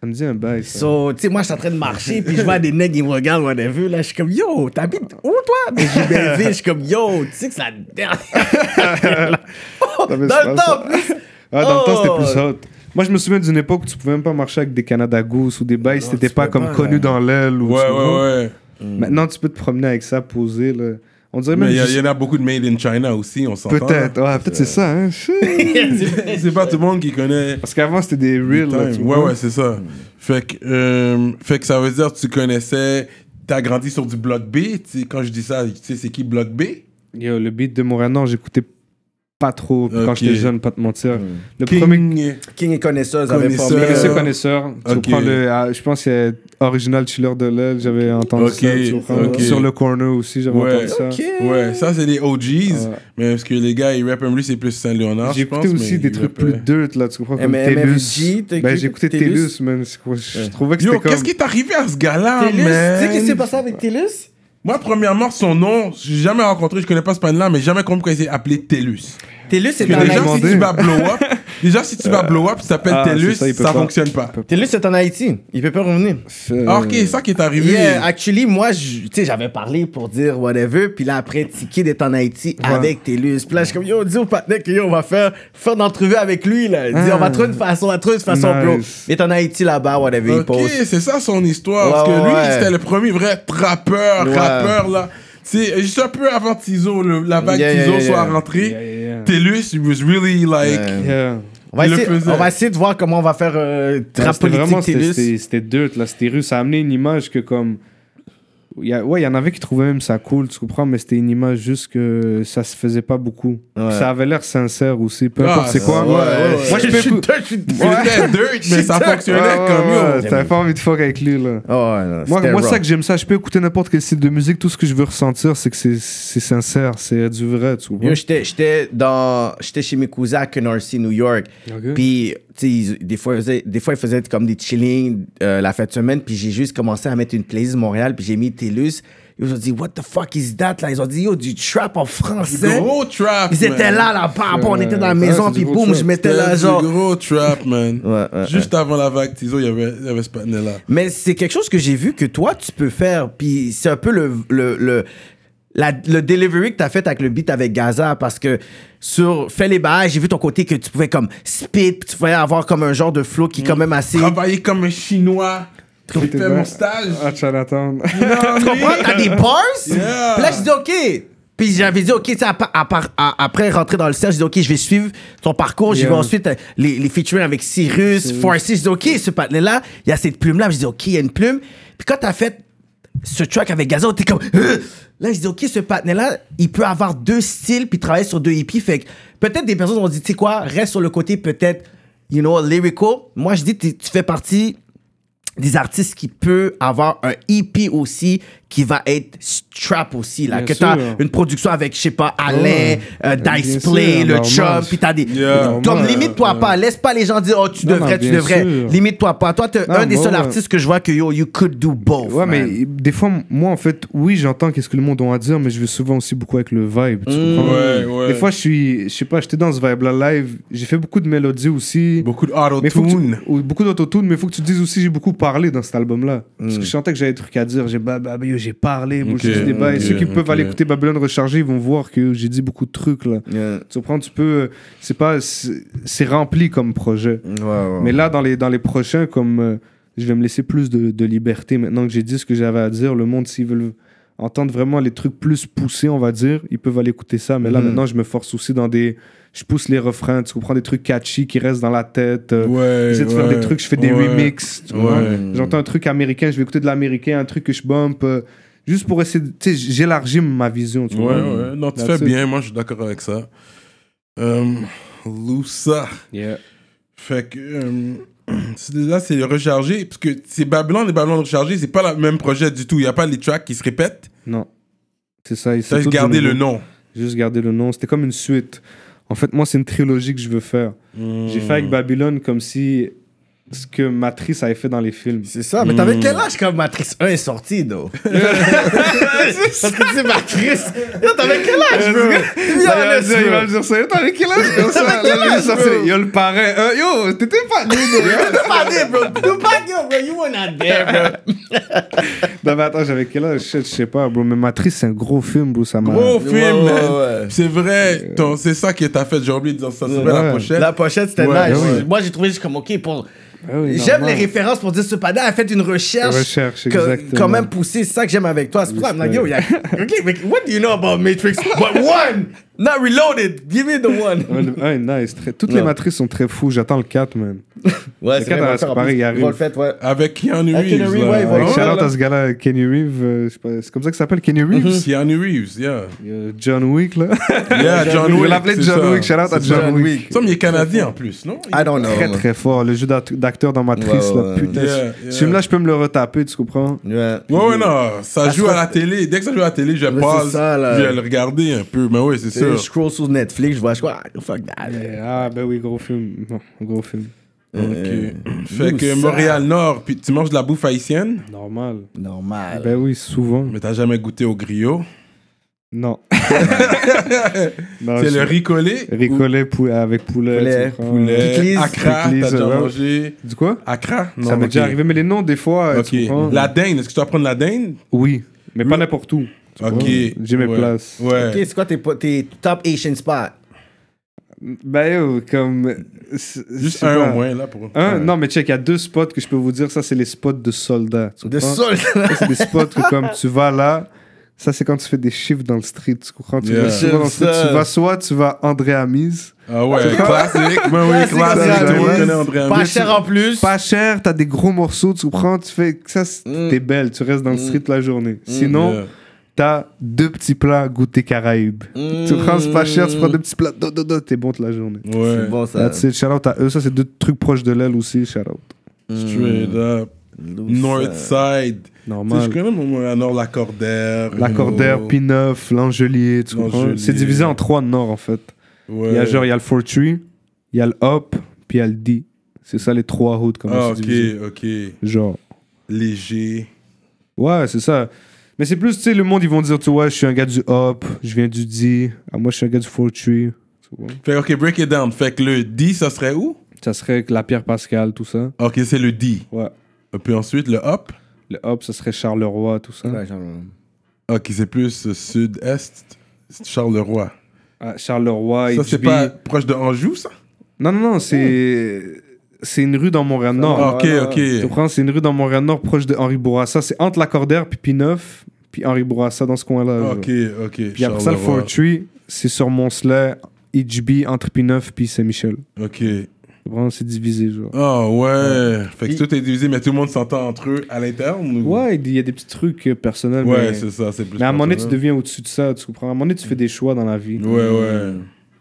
Ça me dit un bail, ça.
So, tu sais, moi, je suis en train de marcher, puis je vois des nègres, ils me regardent, whatever. Là, je suis comme, yo, t'habites où, toi? Mais Jubinville, je suis comme, yo, tu sais que c'est la dernière. (laughs) (laughs) Oh,
Ça fait
dans le temps, plus.
Ah, dans le temps, c'était
Oh.
plus hot. Moi, je me souviens d'une époque où tu pouvais même pas marcher avec des Canada Goose ou des bails, c'était
tu
pas comme
pas,
connu
là.
dans l'aile. ou
Ouais, ouais, ouais.
Maintenant, tu peux te promener avec ça, poser, là. On dirait même
Mais il y, a-
juste-
y en a beaucoup de made in China aussi, on s'entend.
Peut-être, ouais, peut-être c'est ça, hein. (laughs) (laughs)
C'est pas tout le monde qui connaît.
Parce qu'avant, c'était des real, là, tu
Ouais,
vois.
ouais, c'est ça. Fait que, euh, fait que ça veut dire que tu connaissais. T'as grandi sur du Bloc B. Quand je dis ça, tu sais, c'est qui Bloc B?
Yo, le beat de Montréal-Nord, j'écoutais pas trop quand
Ok.
j'étais jeune, pas te mentir. Le
King.
premier
King et connaisseuse avaient
Connaisseur.
formé.
connaisseur,
Euh,
connaisseur. Tu le, ah, je pense qu'il y a Original Chiller de l'aile, j'avais entendu ça. tu. Sur le corner aussi, j'avais
Ouais.
entendu ça.
Ouais, ça c'est les OGs. Mais parce que les gars, ils rappent lui, c'est plus Saint-Léonard.
J'ai écouté aussi
mais
des
ils
truc
rappaient-
plus dirt, là, tu comprends, comme Tellus.
MFG, t'as
Ben, j'ai écouté?
Tellus,
man. c'est quoi, Je trouvais que
Yo,
c'était comme...
qu'est-ce qui est arrivé à ce gars-là,
Télus, tu sais qu'est-ce qui s'est
man?
passé avec Télus?
Moi, premièrement, son nom, j'ai jamais rencontré, je connais pas ce pan-là, mais jamais compris pourquoi il s'est appelé Tellus.
Télus, c'est
Parce
en
déjà,
Haïti.
si tu vas blow up, (laughs) déjà, si tu vas blow up, tu t'appelles
ah, c'est ça, il peut
ça
pas.
fonctionne pas.
Télus, c'est en Haïti. Il peut pas revenir.
Euh,
Ah, ok, c'est ça qui est arrivé.
Yeah, actually, moi, je- tu sais, j'avais parlé pour dire whatever, puis là, après, Tiki est en Haïti avec Télus. Puis là, je suis comme, yo, dis au partenaire que yo, on va faire, faire une entrevue avec lui, là. Dis,
Ah.
on va trouver une façon, on va trouver une façon, bro.
Nice.
Il est en Haïti là-bas, whatever, il
Ok,
poste.
c'est ça son histoire.
Ouais,
parce que lui,
ouais.
c'était le premier vrai trappeur,
Ouais.
rappeur, là. C'est juste un peu avant Tizo, le- la vague
Yeah, yeah,
Tizo
yeah,
soit
yeah.
rentrée.
Yeah, yeah, yeah.
Tellus, he was really like.
Ouais.
Yeah.
On va,
Il le
essayer,
faisait.
on va essayer de voir comment on va faire euh,
Ouais,
rap
c'était vraiment,
politique
c'était-
Télus.
c'était c'était dirt, là, c'était russe. Ça a amené une image que comme... Il y a- ouais, il y en avait qui trouvaient même ça cool, tu comprends, mais c'était une image juste que ça se faisait pas beaucoup.
Ouais.
Ça avait l'air sincère aussi, peu
Ah,
importe c'est quoi.
ouais, ouais, ouais.
Moi, je peux écouter.
C'était dirt, mais ça fonctionnait comme yo.
T'avais pas envie de fuck avec lui, là.
Oh, ouais, non,
Moi, moi ça que j'aime ça, je peux écouter n'importe quel style de musique, tout ce que je veux ressentir, c'est que c'est- c'est sincère, c'est du vrai, tu comprends.
J'étais j'étais dans j'étais chez mes cousins à Canarsie, New York. Puis, tu sais, ils- des fois, ils faisaient, des fois, ils faisaient comme des chillings euh, la fin de semaine. Puis, j'ai juste commencé à mettre une playlist Montréal. Puis, j'ai mis Ils ont dit, What the fuck is that? Là, ils ont dit, Yo, du trap en français.
Gros trap.
Ils étaient
man.
là, là, par rapport, on était dans la maison. Puis,
du
boum, je mettais
C'était
là,
du
genre.
gros trap, man. (laughs)
Ouais, ouais,
Juste avant la vague Tizo, il y avait, il y avait ce patinet-là.
Mais c'est quelque chose que j'ai vu que toi, tu peux faire. Puis c'est un peu le, le, le, la- le delivery que tu as fait avec le beat avec Gaza. Parce que sur Fais les bails, j'ai vu ton côté que tu pouvais comme spit. Tu pouvais avoir comme un genre de flow qui est quand même assez.
Travailler comme un Chinois. J'ai
T'es
fait
bien.
mon stage.
Ah, Chinatown. (laughs)
tu comprends? T'as des bars?
Yeah.
Puis là, je dis OK. Puis j'avais dit, OK, tu sais, à à à- après rentrer dans le cercle, je dis, OK, je vais suivre ton parcours. Je
Yeah.
vais ensuite euh, les, les featuring avec Cyrus, Farsi. Je dis, OK, ce patinet-là, il y a cette plume-là. Je dis, OK, il y a une plume. Puis quand t'as fait ce track avec Gaza, t'es comme, Euh! là, je dis, OK, ce patinet-là, il peut avoir deux styles puis travailler sur deux hippies. Fait que peut-être des personnes vont dire, tu sais quoi, reste sur le côté peut-être, you know, lyrical. Moi, je dis, tu fais partie des artistes qui peut avoir un EP aussi qui va être strap aussi là
Bien
que t'as une production avec je sais pas Alain euh,
Bien
Dice
sûr,
Play le chum puis t'as des
Yeah.
comme limite-toi
euh,
pas laisse pas les gens dire oh tu
Non,
devrais
non,
tu devrais
sûr.
limite-toi pas toi t'es
Non,
un des seuls artistes que je vois que yo you could do both
Ouais,
man.
mais des fois, moi, en fait, oui, j'entends qu'est-ce que le monde a à dire, mais je vais souvent aussi beaucoup avec le vibe. Tu
Mm.
Ouais, ouais.
Des fois, je suis, je sais pas, j'étais dans ce vibe-là live. J'ai fait beaucoup de mélodies aussi.
Beaucoup de
Mais faut que tu-
auto-tune.
ou beaucoup d'autotune, mais il faut que tu te dises aussi, j'ai beaucoup parlé dans cet album-là.
Mm.
Parce que je sentais que j'avais des trucs à dire. J'ai bah, bah, bah, yo, j'ai parlé,
Ok,
bullshit, des bails.
ok,
Ceux qui peuvent aller écouter Babylone Rechargé, ils vont voir que j'ai dit beaucoup de trucs là.
Yeah.
Tu comprends, tu peux. C'est pas. C'est c'est rempli comme projet.
Ouais, ouais.
Mais là, dans les, dans les prochains, comme euh, je vais me laisser plus de, de liberté maintenant que j'ai dit ce que j'avais à dire, le monde, s'ils veulent entendre vraiment les trucs plus poussés, on va dire, ils peuvent aller écouter ça. Mais là,
Mhm.
maintenant, je me force aussi dans des. Je pousse les refrains, tu comprends, des trucs catchy qui restent dans la tête. euh,
Ouais.
J'essaie de faire
ouais,
des trucs, je fais des
ouais.
remixes.
Ouais.
J'entends un truc américain, je vais écouter de l'américain, un truc que je bump. euh, juste pour essayer de. Tu sais, j'élargis ma vision. Tu
Ouais,
vois.
ouais. Non, tu fais bien. Moi, je suis d'accord avec ça. Euh, Loussa.
Yeah.
Fait que. euh, là, c'est rechargé. Parce que c'est Babylone et Babylone rechargé, c'est pas le même projet du tout. Il n'y a pas les tracks qui se répètent.
Non. C'est ça.
Ça, juste garder le nom.
Juste garder le nom. C'était comme une suite. En fait, moi, c'est une trilogie que je veux faire. J'ai fait
Hmm.
avec Babylone comme si ce que Matrice avait fait dans les films.
c'est ça mais t'avais quel âge quand Matrix 1 est sorti though? (laughs) Parce que tu sais Matrix Yo, t'avais quel âge bro? Be
Là, il va
honest,
dire- il va
bro.
me dire ça. Yo, T'avais quel âge comme ça? Sorti. Yo, le parrain. Euh, yo, t'étais pas né,
T'es (laughs) pas né, bro. T'es pas né, bro. You were not there, bro. (laughs)
Non, mais attends, j'avais quel âge? Je sais pas, bro. Mais Matrice, c'est un gros film, bro. Ça m'a.
Gros
Ouais,
film,
ouais,
man.
ouais.
C'est vrai. ton- C'est ça qui t'a fait. J'ai oublié de dire ça. C'est vrai, la pochette.
La pochette, c'était nice. Moi, j'ai trouvé juste comme, OK, pour...
Ah oui,
J'aime les références pour dire ce padin a fait une recherche.
Recherche,
que-
exactement.
Quand même poussée. C'est ça que j'aime avec toi. C'est pour ça que I'm like, yo, yeah. OK, but what do you know about Matrix? But one! Not reloaded. Give me the one. (laughs)
Ouais, ouais, nice. Très- Toutes
Ouais.
les matrices sont très fous. J'attends le 4, man.
Ouais,
Le 4 à la pareil, il arrive.
Le faire, ouais.
Avec Keanu
Avec
Reeves.
Keanu Reeves,
là.
ouais,
Avec
ouais,
shout-out
là.
à ce gars-là, Kenny Reeves. euh, je sais pas, c'est comme ça qu'il s'appelle, Kenny Reeves?
Keanu Reeves, yeah.
Il y a John Wick, là. (laughs)
Yeah, John
Je
Wick.
vais l'appeler
c'est
John
ça.
Wick. Shout-out à
C'est
John
ça.
Wick.
Ça, mais il est canadien en plus, non?
I don't know.
Très, très fort. Le jeu d'act- d'acteur dans Matrice,
Ouais,
là.
ouais.
Putain.
Yeah,
ce-
yeah.
Ce film-là, je peux me le retaper, tu comprends?
Ouais.
Ouais, ouais, non, ça
Ça
joue à la télé. Dès que ça joue à la télé, je
Mais
pause,
c'est ça, là.
je vais le regarder un peu. Mais oui, c'est
sais, Je scroll sur Netflix, je vois, je vois, ah, fuck that.
Ah, ben oui, gros film. Bon, gros film.
Ok. Fait
Nous,
que
ça.
Montréal-Nord, puis tu manges de la bouffe haïtienne,
Normal.
Normal.
Ben oui, souvent.
mais t'as jamais goûté au griot?
Non. (laughs) Non,
C'est
je-
le riz collé.
Pou- avec poulet.
Poulet?
Poulet. Accra, t'as déjà
ouais.
mangé?
Du quoi?
Accra? Non,
Ça m'est déjà arrivé, mais les noms, des fois,
Ok. La dinde, est-ce que tu vas prendre la dinde?
Oui, mais pas n'importe où.
Ok.
J'ai mes
Ouais.
places.
Ouais.
Ok, c'est quoi tes, tes top Asian spots?
Ben yo, comme...
Juste un
pas.
au moins, là, pour.
Un, non, mais check, il y a deux spots que je peux vous dire, ça, c'est les spots de soldats.
De
comprends?
sol.
Ça, c'est des spots que comme tu vas là, Ça, c'est quand tu fais des chiffres dans le street. Tu comprends? Tu,
Yeah.
vas, dans street, tu vas soit tu vas André Amise,
Ah ouais, classique. Ben oui,
Classique, Amis.
Amis.
Pas cher en plus.
pas cher, t'as des gros morceaux, tu comprends? Tu fais ça,
Mm.
t'es belle, tu restes dans le street la journée. Sinon,
Yeah.
T'as deux petits plats goûter Caraïbes. Tu prends, c'est pas cher, tu prends deux petits plats, do, do, do, t'es bon toute la journée.
Ouais.
C'est bon ça.
That's it. Shout out à eux. Ça, c'est deux trucs proches de l'aile aussi. Shout out.
Straight up. North Side. Tu sais,
Normal.
je connais mon à Nord Lacordaire.
Lacordaire,
Oh.
P9, L'Angelier, tu comprends? C'est divisé en trois nord en fait.
Ouais.
Il y a genre, il y a le Fortree, il y a le Up, puis il y a le D. C'est ça les trois hoods comme
Ah,
divisé.
ok, ok.
Genre.
Léger.
Ouais, c'est ça. Mais c'est plus, tu sais, le monde, ils vont dire, tu vois, je suis un gars du Up, je viens du D. Ah, moi, je suis un gars du Fortree. Tu vois?
Fait ok, break it down. Fait que le D, ça serait où?
Ça serait la Pierre Pascal, tout ça.
Ok, c'est le D.
Ouais.
Et puis ensuite, le Up.
Le Up, ça serait Charleroi, tout ça.
Ouais, genre,
Ok, c'est plus euh, sud-est. C'est Charleroi.
Ah, Charleroi,
ça, c'est pas proche de Anjou, ça?
Non, non, non, c'est. C'est une rue dans Montréal-Nord.
Ah, Ok,
ouais,
ok.
Tu comprends? C'est une rue dans Montréal-Nord proche de Henri Bourassa. C'est entre Lacordaire puis P9 puis Henri Bourassa dans ce coin-là.
Ok, ok.
Puis après ça, le. Fortree, c'est sur Moncelet, HB, entre P9 puis Saint-Michel.
Ok.
Vraiment, c'est divisé, genre.
Ah ouais. Fait que
Il-
tout est divisé, mais tout le monde s'entend entre eux à l'interne ou-
Ouais, il y a des petits trucs euh, personnels.
Ouais,
mais...
c'est ça, c'est plus.
mais à un moment donné, tu deviens au-dessus de ça, tu comprends? À un moment donné, tu fais des choix dans la vie.
Ouais, ouais.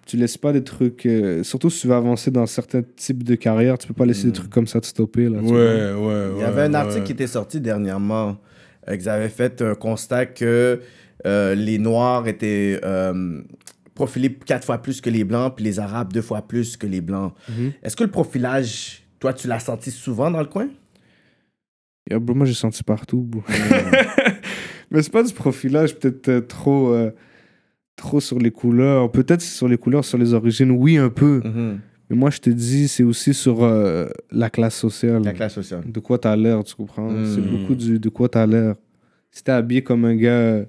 Tu laisses pas des trucs. euh, surtout si tu veux avancer dans certains types de carrières, tu peux pas laisser des trucs comme ça te stopper. Là,
Ouais, ouais.
Il y avait un
ouais.
article qui était sorti dernièrement. euh, qu'ils avaient fait un constat que euh, les Noirs étaient euh, profilés quatre fois plus que les Blancs, puis les Arabes deux fois plus que les Blancs.
Mhm.
Est-ce que le profilage, toi, tu l'as senti souvent dans le coin?
Yeah, bro, moi, j'ai senti partout. bro. (laughs) Mais c'est pas du profilage peut-être euh, trop, euh, trop sur les couleurs. Peut-être sur les couleurs, sur les origines, oui, un peu. Mais moi, je te dis, c'est aussi sur euh, la classe sociale.
La classe sociale.
De quoi t'as l'air, tu comprends?
Mm.
C'est beaucoup du de quoi t'as l'air. Si t'es habillé comme un gars,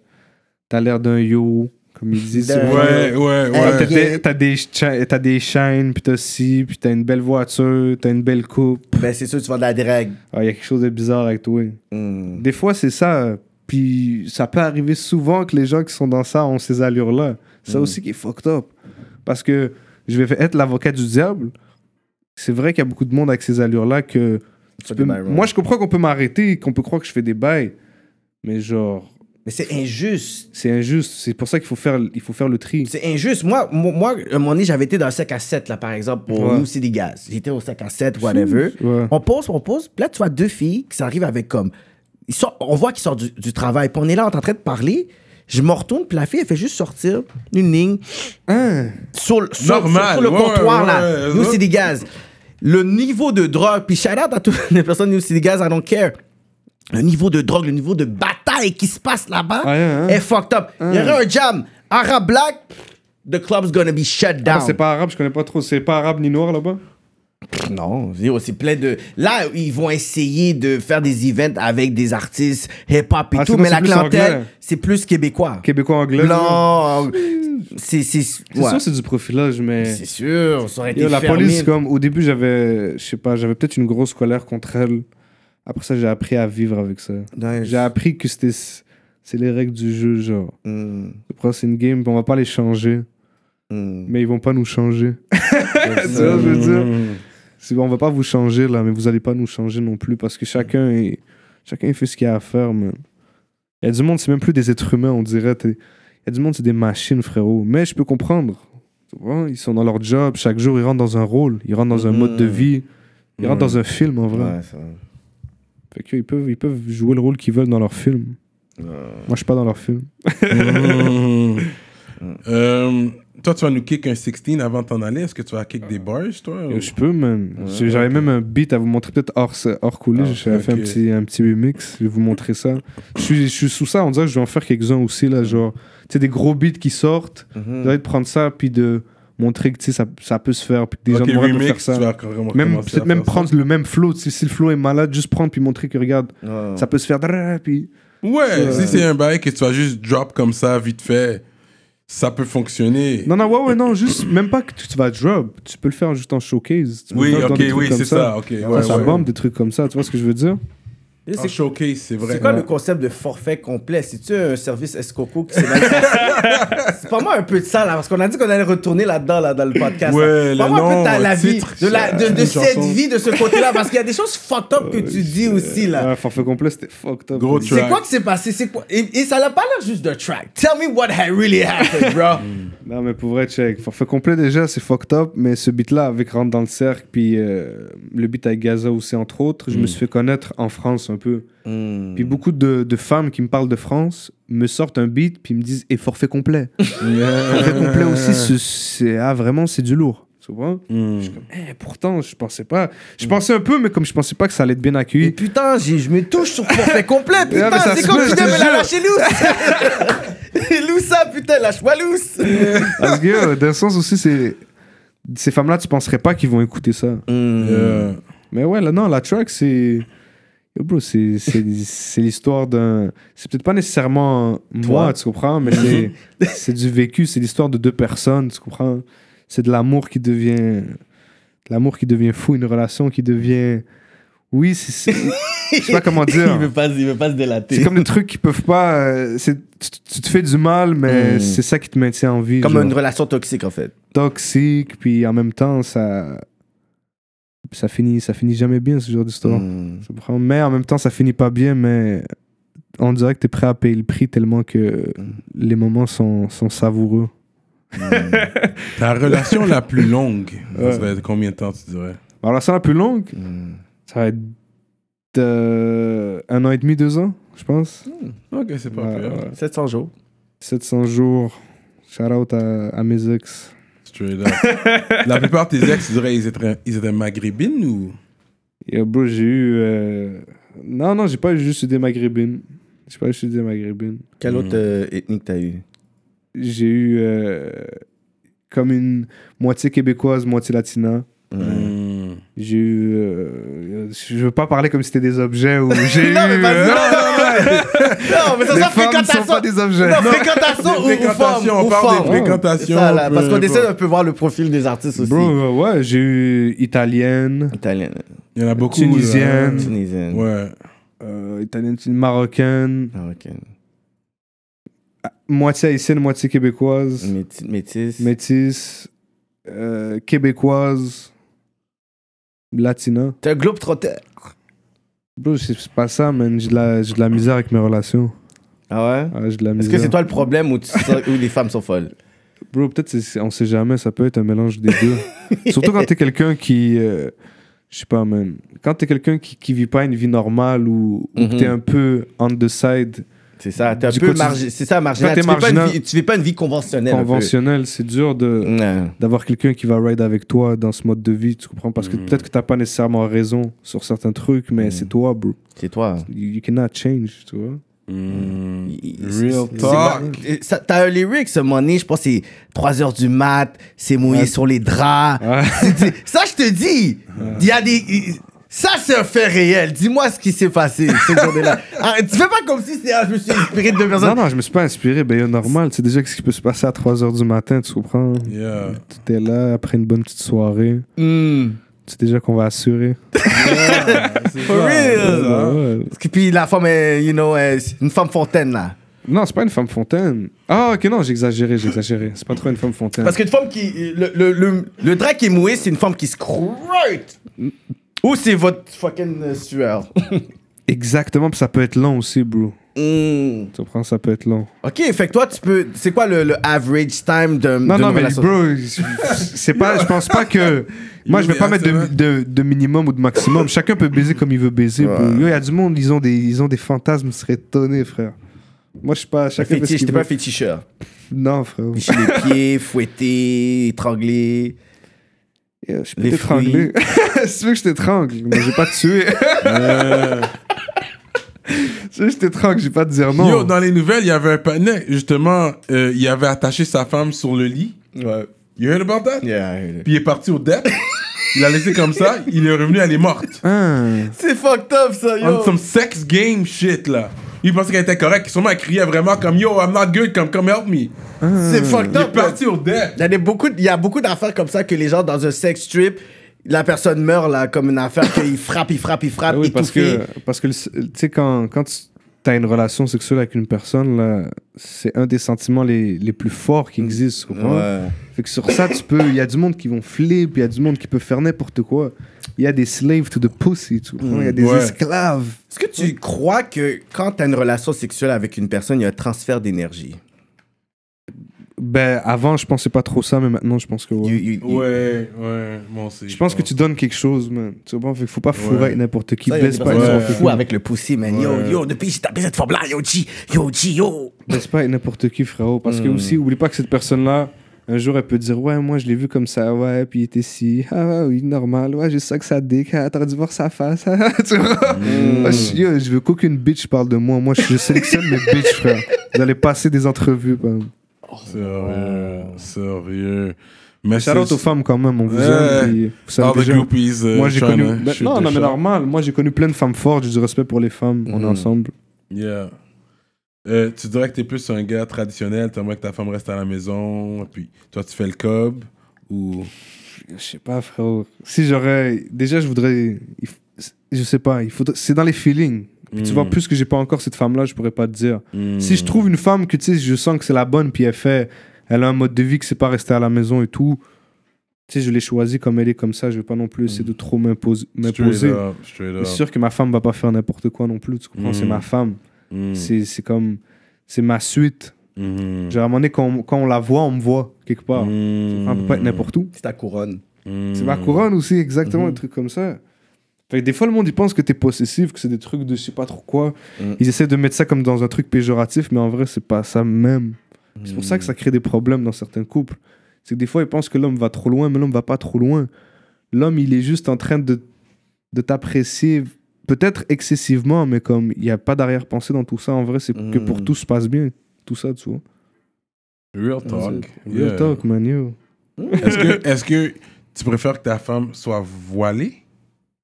t'as l'air d'un yo, comme ils disent.
Ouais, ouais, ouais.
T'as des, t'as des, cha- t'as des shines, puis t'as ci, puis t'as une belle voiture, t'as une belle coupe.
Ben, c'est sûr, tu vas de la drague.
Ah, Il y a quelque chose de bizarre avec toi.
Mm.
Des fois, c'est ça. Puis ça peut arriver souvent que les gens qui sont dans ça ont ces allures-là. Ça
Mm.
aussi qui est fucked up. Parce que je vais être l'avocat du diable. C'est vrai qu'il y a beaucoup de monde avec ces allures-là que. tu peux- moi, je comprends qu'on peut m'arrêter, qu'on peut croire que je fais des bails. Mais genre,
Mais c'est injuste.
c'est injuste. C'est pour ça qu'il faut faire, il faut faire le tri.
C'est injuste. Moi, moi, moi, à un moment donné, j'avais été dans le 5 à 7, là, par exemple, pour
Ouais.
nous, c'est des gaz. J'étais au 5 à 7, whatever.
Ouais.
On pose, on pose. Puis là, tu vois deux filles qui s'arrivent avec comme. On voit qu'ils sortent du, du travail. Puis on est là, on est en train de parler. Je me retourne, puis la fille, elle fait juste sortir une ligne
Hein?
sur, le- sur-
Normal,
sur le
ouais,
comptoir,
ouais,
là.
ouais,
nous,
ouais.
c'est des gaz. Le niveau de drogue, puis shout out à toutes (laughs) les personnes, nous, c'est des gaz, I don't care. Le niveau de drogue, le niveau de bataille qui se passe là-bas
hein, hein.
est fucked up. Il y aurait un jam. Arabe Black, the club's gonna be shut down.
Ah, c'est pas arabe, je connais pas trop. C'est pas arabe ni noir là-bas?
Non, c'est plein de. Là, ils vont essayer de faire des events avec des artistes hip-hop et
Ah,
tout, mais la clientèle, c'est plus québécois.
Québécois anglais? là.
Blanc. C'est. C'est ouais.
sûr, c'est du profilage, mais.
C'est sûr, ça aurait été
Yo, la
fermé.
police, comme au début, j'avais, je sais pas, j'avais peut-être une grosse colère contre elle. Après ça, j'ai appris à vivre avec ça.
Nice.
J'ai appris que c'était, c'est les règles du jeu, genre.
Mm,
c'est une game, on va pas les changer,
mm.
mais ils vont pas nous changer. (laughs) tu vois je veux dire? On va pas vous changer là, mais vous allez pas nous changer non plus parce que chacun, est, chacun fait ce qu'il a à faire, man. Il y a du monde, c'est même plus des êtres humains, on dirait. Il y a du monde, c'est des machines, frérot. Mais je peux comprendre. Ils sont dans leur job, chaque jour, ils rentrent dans un rôle, ils rentrent dans un mode de vie, ils rentrent dans un film en vrai.
Ouais, ça.
Fait que, ils, peuvent, ils peuvent jouer le rôle qu'ils veulent dans leur film. Moi, je suis pas dans leur film.
Mhm. (laughs) Euh, toi, tu vas nous kick un 16 avant de t'en aller. Est-ce que tu vas kick des bars, toi ou-
Euh, Je peux.
Ouais,
J'avais même un beat à vous montrer, peut-être hors, hors coulisses.
Ah,
J'avais fait un petit, un petit remix. Je vais vous montrer ça. Je suis, je suis sous ça. On dirait que je vais en faire quelques-uns aussi. Là, genre, tu sais, des gros beats qui sortent.
Mhm.
J'aurais de prendre ça, puis de montrer que tu sais, ça, ça peut se faire. Puis que des gens pourraient me faire
remix,
ça. Même, peut-être même
ça.
prendre le même flow. Si le flow est malade, juste prendre, puis montrer que regarde,
Ouais.
ça peut se faire. Puis
Ouais, si c'est un bail que tu vas juste drop comme ça, vite fait, ça peut fonctionner.
Non, non, ouais, ouais, non, juste, même pas que tu vas drop. Tu peux le faire juste en showcase. Tu
oui, ok, oui, c'est ça. ok,
Ça,
ouais,
ça
ouais.
bombe des trucs comme ça. Tu vois ce que je veux dire?
C'est
showcase, c'est vrai.
c'est quoi le concept de forfait complet? C'est-tu un service Escoco qui s'est mal passé? (laughs) C'est pas moi un peu de ça, là, parce qu'on a dit qu'on allait retourner là-dedans, là, dans le podcast.
Ouais,
là.
le
Parle-moi un peu de la vie,
titre,
de, la, de, de cette
chanson.
vie, de ce côté-là, parce qu'il y a des choses fucked up que tu dis aussi, là.
Ouais, forfait complet, c'était fucked up.
Gros
C'est quoi qui s'est passé? C'est quoi? Et, et ça n'a pas l'air juste de track. Tell me what had really happened, bro. (laughs)
Non, mais pour vrai, check. Forfait complet, déjà, c'est fucked up, mais ce beat-là, avec Rentre dans le cercle, puis euh, le beat avec Gaza aussi, entre autres, je me suis fait connaître en France un peu. Puis beaucoup de, de femmes qui me parlent de France me sortent un beat, puis me disent, et forfait complet. (laughs) forfait complet aussi, c'est- ah, vraiment, c'est du lourd. Tu?
Hmm.
Je eh, pourtant, je pensais pas. Je pensais un peu, mais comme je pensais pas que ça allait être bien
Et
accueilli.
putain, j'ai- je me touche sur forfait complet, (laughs) putain. c'est comme
je
me la lâcher loose. (laughs) Loussa, putain, lâche-moi loose.
Parce que, euh, d'un sens aussi, c'est. Ces femmes-là, tu penserais pas qu'ils vont écouter ça.
Euh,
Mais ouais, là, non, la track, c'est. Bro, c'est c'est- c'est l'histoire d'un. C'est peut-être pas nécessairement moi, tu comprends, mais c'est (laughs) c'est du vécu, c'est l'histoire de deux personnes, tu comprends. C'est de l'amour qui devient. De l'amour qui devient fou, une relation qui devient. Oui, c'est. c'est- Je sais pas comment dire. (laughs)
il, veut pas, il veut pas se délater.
C'est comme des trucs qui peuvent pas. euh, c'est- tu, tu te fais du mal, mais
Mm.
c'est ça qui te maintient en vie.
Comme
genre.
une relation toxique, en fait.
toxique, puis en même temps, ça. Ça finit, ça finit jamais bien, ce genre d'histoire.
Mm.
Comprends? Mais en même temps, ça finit pas bien, mais on dirait que t'es prêt à payer le prix tellement que les moments sont, sont savoureux. (laughs)
Ta relation la plus longue,
Ouais.
ça va être combien de temps, tu dirais?
Alors, ça, la plus longue, ça va être de un an et demi, deux ans, je pense.
Ok, c'est pas pire.
ouais.
700 jours.
700 jours. Shout out à, à mes ex.
Straight up. (laughs) la plupart de tes ex, tu dirais, ils étaient, ils étaient maghrébines ou?
Et bro, j'ai eu. euh, Non, non, j'ai pas eu juste des maghrébines. J'ai pas eu juste des maghrébines.
Quelle autre euh, ethnique t'as eu?
J'ai eu euh, comme une moitié québécoise, moitié latina.
Hmm.
J'ai eu. euh, je veux pas parler comme si c'était des objets ou (laughs) j'ai eu.
Non, mais
euh,
non, non, mais ça, ça
sont
fréquentation.
pas des objets.
Non, (laughs) fréquentation ou, forme,
on
ou
parle des fréquentations,
Ça, là, parce qu'on essaie d'un peu voir le profil des artistes aussi.
Bro, euh, ouais, j'ai eu italienne,
Italienne,
Il y en a beaucoup.
Tunisienne.
tunisienne,
là. Ouais.
euh, italienne, marocaine,
marocaine,
moitié haïtienne, moitié québécoise,
métis. métis.
métisse, euh, québécoise, latina.
T'es un globe trotteur.
Bro, c'est pas ça, man. J'ai de, la- j'ai de la misère avec mes relations.
Ah ouais?
Ouais, j'ai de la
Est-ce
misère.
que c'est toi le problème ou, tu sens- (laughs) ou les femmes sont folles?
Bro, peut-être, c'est- c'est- on sait jamais, ça peut être un mélange des deux. (laughs) Surtout quand t'es quelqu'un qui. euh, je sais pas, man. Quand t'es quelqu'un qui, qui vit pas une vie normale ou, ou que
Mhm.
t'es un peu on the side
C'est ça, t'es un
Du
peu margi- c'est ça, marginal. Tu
t'es
vis, pas une
marginal-
vie, tu vis pas une vie conventionnelle. un peu.
conventionnel, c'est dur de d'avoir quelqu'un qui va ride avec toi dans ce mode de vie, tu comprends? Parce que peut-être que t'as pas nécessairement raison sur certains trucs, mais c'est toi, bro.
C'est toi.
You, cannot change, tu vois?
Hmm. Real
c'est-
talk.
c'est- ça- T'as un lyric, ce money, je pense que c'est 3 heures du mat, c'est mouillé
Ouais.
sur les draps.
Ouais. (laughs)
Ça, je te dis, il y a des. Ça, c'est un fait réel. Dis-moi ce qui s'est passé cette journée-là. Ah, tu fais pas comme si c'est. ah, je me suis inspiré de deux personnes.
Non, non, je me suis pas inspiré. Ben, normal. C'est déjà ce qui peut se passer à 3h du matin, tu comprends?
Yeah.
Tu es là après une bonne petite soirée.
Hmm.
Tu sais déjà qu'on va assurer. (laughs)
For real.
Ouais, ouais.
Parce que puis la femme est, you know, est une femme fontaine, là.
Non, c'est pas une femme fontaine. Ah, ok, non, j'ai exagéré, j'ai exagéré. C'est pas trop une femme fontaine.
Parce qu'une femme qui. Le, le, le, le drap qui est mouillé, c'est une femme qui se croite. Ou c'est votre fucking euh, sueur. (laughs)
Exactement, puis ça peut être long aussi, bro.
Hmm.
Tu comprends, ça peut être long.
Ok, fait que toi, tu peux. C'est quoi le, le average time de.
Non,
d'une
non, mais
relation?
bro, c'est pas. Je pense pas que. (laughs) Moi, je vais pas mettre de, de, de minimum ou de maximum. Chacun peut baiser comme il veut baiser.
Ouais.
Il y a du monde, ils ont des, ils ont des fantasmes, ils seraient étonnés, frère. Moi, je suis pas. Chacun
Fétiche, t'es pas un féticheur.
Non, frère.
Licher les pieds, fouetter, étrangler.
Yeah, je peux t'étrangler. si tu veux que je t'étrangle, mais j'ai pas te tuer. Si tu veux que je t'étrangle, j'ai pas te dire non.
Yo, dans les nouvelles, il y avait un panais, justement, euh, il avait attaché sa femme sur le lit.
Ouais.
You heard about that?
Yeah, I heard it.
Puis il est parti au dep. il l'a laissé comme ça. Il est revenu, elle est morte.
Ah.
C'est fucked up, ça, yo.
On some sex game shit, là. Il pensait qu'elle était correcte. Sûrement, elle criait vraiment comme Yo, I'm not good, comme come help me.
C'est fucked
Il est
up.
parti au dep.
Il y a, des, beaucoup, il y a beaucoup d'affaires comme ça que les gens dans un sex strip, la personne meurt là comme une affaire qu'il (coughs) frappe, il frappe, il frappe,
Ah oui, parce
étouffé.
que, parce que le- tu sais, quand, quand tu as une relation sexuelle avec une personne, là, c'est un des sentiments les, les plus forts qui existent. tu comprends?
Ouais.
Fait que sur ça, tu peux. Il y a du monde qui vont flip, il y a du monde qui peut faire n'importe quoi. Il y a des slaves to the pussy, tu comprends? Il y a des
Ouais.
esclaves.
Est-ce que tu crois que quand tu as une relation sexuelle avec une personne, il y a un transfert d'énergie?
Ben, avant, je pensais pas trop ça, mais maintenant, je pense que ouais.
You- you- you-
Ouais, ouais, moi aussi.
Je pense que tu donnes quelque chose, man. Tu comprends? Fait faut pas fourrer
Ouais.
avec n'importe qui.
Ça,
Baisse pas,
ouais.
fous avec le pussy, man. Yo,
Ouais.
yo, depuis que j'ai tapé cette forme-là, yo, G, yo, G, yo.
baisse pas avec n'importe qui, frérot. Parce que
Mm.
aussi, oublie pas que cette personne-là, un jour, elle peut dire Ouais, moi, je l'ai vu comme ça, ouais, puis il était si. Ah, ouais, oui, normal. Ouais, j'ai ça que ça dick. Ah, t'aurais dû voir sa face. (laughs) tu vois? Moi, je, yo, je veux qu'aucune bitch parle de moi. Moi, je sélectionne mes bitches, frère. Vous allez passer des entrevues, quand même.
Sérieux, sérieux. Mais
Shout out aux femmes, quand même. On vous
Ouais.
aime. puis vous savez déjà.
groupies. euh,
Moi, j'ai connu. Ben,
shoot
non, non, mais normal. Moi, j'ai connu plein de femmes fortes. J'ai du respect pour les femmes. On est
Mhm.
ensemble.
Yeah. Euh, tu dirais que t'es plus un gars traditionnel, t'aimerais que ta femme reste à la maison, puis toi tu fais le cob, ou...
Je sais pas, frérot. Si j'aurais. Déjà, je voudrais. Je sais pas. Il faudrait... C'est dans les feelings. Puis Tu vois, plus que j'ai pas encore cette femme-là, je pourrais pas te dire.
Hmm.
Si je trouve une femme que tu sais, je sens que c'est la bonne, puis elle fait. Elle a un mode de vie que c'est pas rester à la maison et tout. Tu sais, je l'ai choisie comme elle est comme ça. Je vais pas non plus essayer de trop m'impose-
Straight
m'imposer. C'est sûr que ma femme va pas faire n'importe quoi non plus. Tu comprends? C'est ma femme.
Hmm.
C'est c'est comme. C'est ma suite.
Mhm.
Genre, à un moment donné, quand on, quand on la voit, on me voit quelque part.
Hmm.
On peut pas être n'importe où.
C'est ta couronne.
Hmm.
C'est ma couronne aussi, exactement,
Mhm.
des trucs comme ça. Fait que des fois, le monde, il pense que t'es possessif, que c'est des trucs de je sais pas trop quoi.
Mhm.
Ils essaient de mettre ça comme dans un truc péjoratif, mais en vrai, c'est pas ça même. C'est pour ça que ça crée des problèmes dans certains couples. C'est que des fois, ils pensent que l'homme va trop loin, mais l'homme va pas trop loin. L'homme, il est juste en train de, de t'apprécier, peut-être excessivement, mais comme il n'y a pas d'arrière-pensée dans tout ça, en vrai, c'est que pour
Mhm.
tout se passe bien. Tout ça, tu vois.
Real talk.
Real
Yeah.
talk, man, yo.
Est-ce que, est que tu préfères que ta femme soit voilée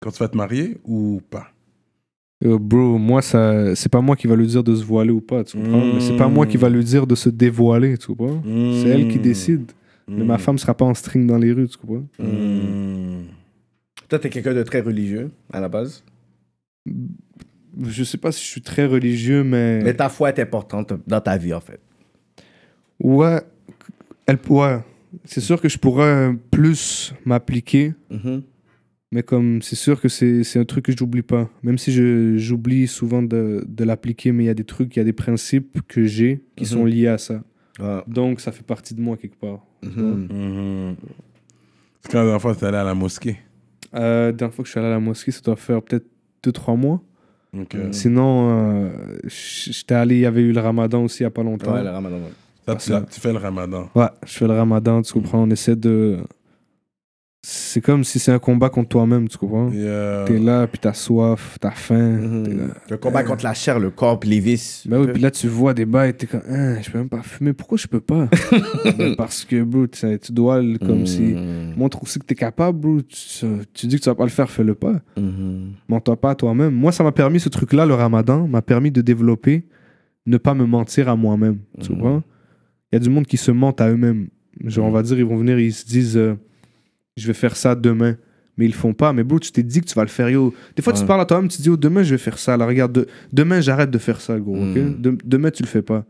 quand tu vas te marier ou pas?
Yo, bro, moi, ça, c'est pas moi qui va lui dire de se voiler ou pas, tu comprends?
Mm.
Mais c'est pas moi qui va lui dire de se dévoiler, tu comprends? C'est elle qui
Hmm.
décide. Mais ma femme sera pas en string dans les rues, tu comprends?
Hmm.
Toi, t'es quelqu'un de très religieux, à la base?
Je sais pas si je suis très religieux, mais.
Mais ta foi est importante dans ta vie, en fait.
Ouais. Elle, ouais. C'est sûr que je pourrais plus m'appliquer,
Mhm.
mais comme c'est sûr que c'est c'est un truc que j'oublie pas. Même si je- j'oublie souvent de, de l'appliquer, mais il y a des trucs, il y a des principes que j'ai qui
Mhm.
sont liés à ça.
Ah.
Donc ça fait partie de moi quelque part.
Mhm.
C'est quand la dernière fois que tu allé à la mosquée
Euh, la dernière fois que je suis allé à la mosquée, ça doit faire peut-être 2-3 mois.
Mhm.
Sinon, euh, j'étais allé, il y avait eu le ramadan aussi il y a pas longtemps.
Ouais, le ramadan. ouais.
Ça, tu, tu fais le ramadan.
Ouais, je fais le ramadan, tu comprends? On essaie de. C'est comme si c'est un combat contre toi-même, tu comprends?
Yeah.
T'es là, puis t'as soif, t'as faim. T'es là.
Le combat contre la chair, le corps, puis les vices.
Ben oui, puis là, tu vois des bails, t'es comme, Hein, je peux même pas fumer. Pourquoi je peux pas? (laughs) Ben, parce que, bro, tu dois, comme si.
Mhm.
Montre aussi que t'es capable, bro. Tu, tu dis que tu vas pas le faire, fais-le pas.
Mhm.
Mens-toi pas à toi-même. Moi, ça m'a permis, ce truc-là, le ramadan, m'a permis de développer, ne pas me mentir à moi-même. Tu
Mhm.
comprends? Il y a du monde qui se mentent à eux-mêmes. Genre, on va dire, ils vont venir, ils se disent, euh, je vais faire ça demain. Mais ils le font pas. Mais bro, tu t'es dit que tu vas le faire, yo. Des fois, tu te parles à toi-même, tu te dis, oh, demain, je vais faire ça. Là, regarde, de- demain, j'arrête de faire ça, gros. De- demain, tu le fais pas.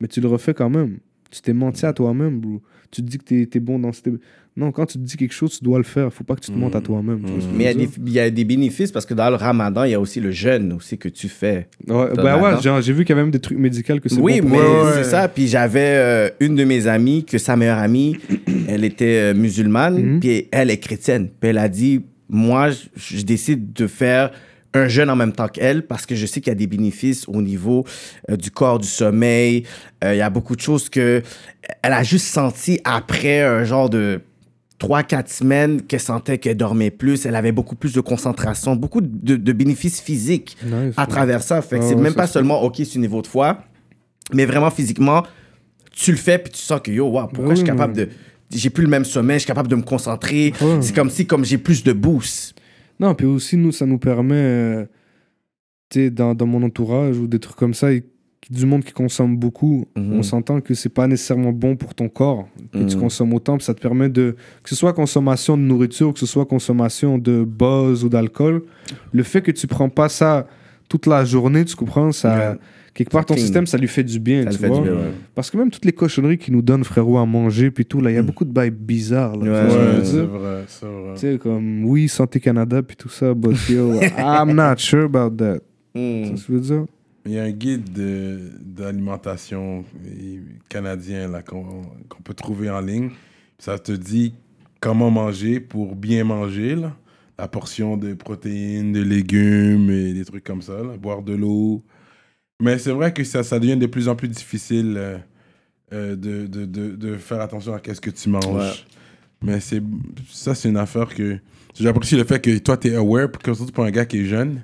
Mais tu le refais quand même. Tu t'es menti à toi-même, bro. Tu te dis que t'es es bon dans ce. Non, quand tu te dis quelque chose, tu dois le faire. Faut pas que tu te mentes à toi-même. tu vois ce que je
Mais il y, a
dire?
des, il y a des bénéfices parce que dans le ramadan, il y a aussi le jeûne aussi que tu fais.
Ouais,
T'as
bah ouais, genre, j'ai vu qu'il y avait même des trucs médicaux que c'est
Oui,
bon pour
mais
Ouais, ouais.
c'est ça. Puis j'avais euh, une de mes amies, que sa meilleure amie, (clears throat) elle était euh, musulmane,
Mhm.
puis elle est chrétienne. Puis elle a dit, moi, je, je décide de faire un jeûne en même temps qu'elle parce que je sais qu'il y a des bénéfices au niveau euh, du corps, du sommeil. Euh, il y a beaucoup de choses que elle a juste senti après un genre de 3-4 semaines qu'elle sentait qu'elle dormait plus, elle avait beaucoup plus de concentration, beaucoup de, de bénéfices physiques
Nice,
à
ouais.
travers ça. Fait que
Ah
c'est
ouais,
même pas
se
seulement, OK, c'est au niveau de foi, mais vraiment physiquement, tu le fais puis tu sens que, yo, wow, pourquoi je suis capable de... J'ai plus le même sommeil, je suis capable de me concentrer.
Ouais.
C'est comme si comme j'ai plus de boost.
Non, puis aussi, nous, ça nous permet, euh, tu sais, dans, dans mon entourage ou des trucs comme ça, et du monde qui consomme beaucoup,
Mhm.
on s'entend que c'est pas nécessairement bon pour ton corps que tu
Mhm.
consommes autant, puis ça te permet de que ce soit consommation de nourriture, que ce soit consommation de buzz ou d'alcool, le fait que tu prends pas ça toute la journée, tu comprends, ça
Ouais.
quelque part
Ça
ton système ça lui fait du bien,
Ça
tu
le fait
vois.
du bien, ouais.
Parce que même toutes les cochonneries qu'ils nous donnent frérot à manger puis tout là, il y a
Mm.
beaucoup de bails bizarres là.
Ouais,
tu
c'est vrai, c'est vrai.
Sais, comme, oui, Santé Canada, puis tout ça, but yo, (laughs) I'm not sure about that. Que je veux dire?
Il y a un guide de- d'alimentation canadien là, qu'on peut trouver en ligne. Ça te dit comment manger pour bien manger. Là. La portion de protéines, de légumes et des trucs comme ça. là. Boire de l'eau. Mais c'est vrai que ça, ça devient de plus en plus difficile euh, euh, de, de, de, de faire attention à ce que tu manges.
Ouais.
Mais c'est ça, c'est une affaire que... J'apprécie le fait que toi, tu es aware, surtout pour un gars qui est jeune.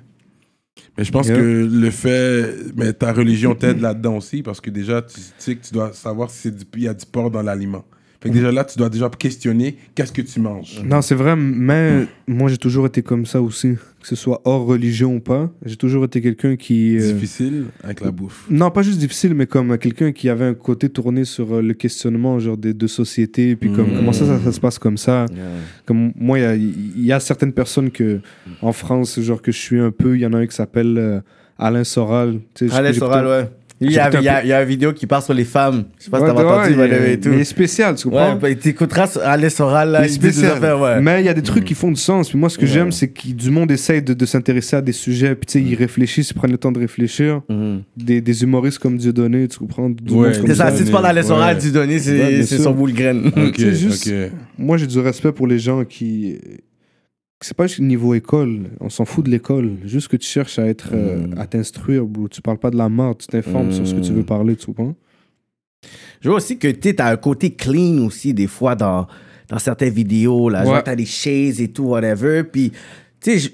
Mais je pense
Yeah.
que le fait, mais ta religion t'aide là-dedans aussi parce que déjà tu, tu sais que tu dois savoir si c'est du- il y a du porc dans l'aliment. Fait que déjà là, tu dois déjà questionner qu'est-ce que tu manges.
Non, c'est vrai, mais moi j'ai toujours été comme ça aussi. Que ce soit hors religion ou pas. J'ai toujours été quelqu'un qui. euh,
Difficile avec la bouffe.
Non, pas juste difficile, mais comme quelqu'un qui avait un côté tourné sur euh, le questionnement genre des deux sociétés, puis comme
Mm.
comment ça, ça, ça se passe comme ça?
Yeah.
Comme moi, il y a, il y a certaines personnes que en France, genre que je suis un peu. Il y en a un qui s'appelle euh, Alain Soral. Tu sais,
Alain Soral,
plutôt-
ouais. Il y, a, il, y a,
peu-
il y a une vidéo qui part sur les femmes. Je sais pas
Ouais,
si t'as
ouais,
entendu,
il,
et tout.
il est spécial, tu comprends?
Ouais, bah, t'écouteras Soral, là,
Il est spécial.
affaires, ouais.
Mais il y a des trucs qui font du sens. Puis moi, ce que
Ouais.
j'aime, c'est que du monde essaye de, de s'intéresser à des sujets. Puis tu sais, ils réfléchissent, ils prennent le temps de réfléchir.
Mhm.
Des, des humoristes comme Dieudonné, tu comprends? Du
Ouais,
C'est ça, si tu parles d'Alain Soral,
ouais.
du donné,
Ouais,
c'est son boule graine. (laughs)
Ok,
juste-. Moi, j'ai du respect pour les gens qui. C'est pas juste niveau école. On s'en fout de l'école. Juste que tu cherches à être, euh,
Mm.
à t'instruire, bro. Tu parles pas de la mort, tu t'informes sur ce que tu veux
Mm.
parler, tu comprends?
Je vois aussi que tu as un côté clean aussi, des fois, dans, dans certaines vidéos. Là. Genre,
Ouais.
t'as des shades et tout, whatever. Puis, tu sais,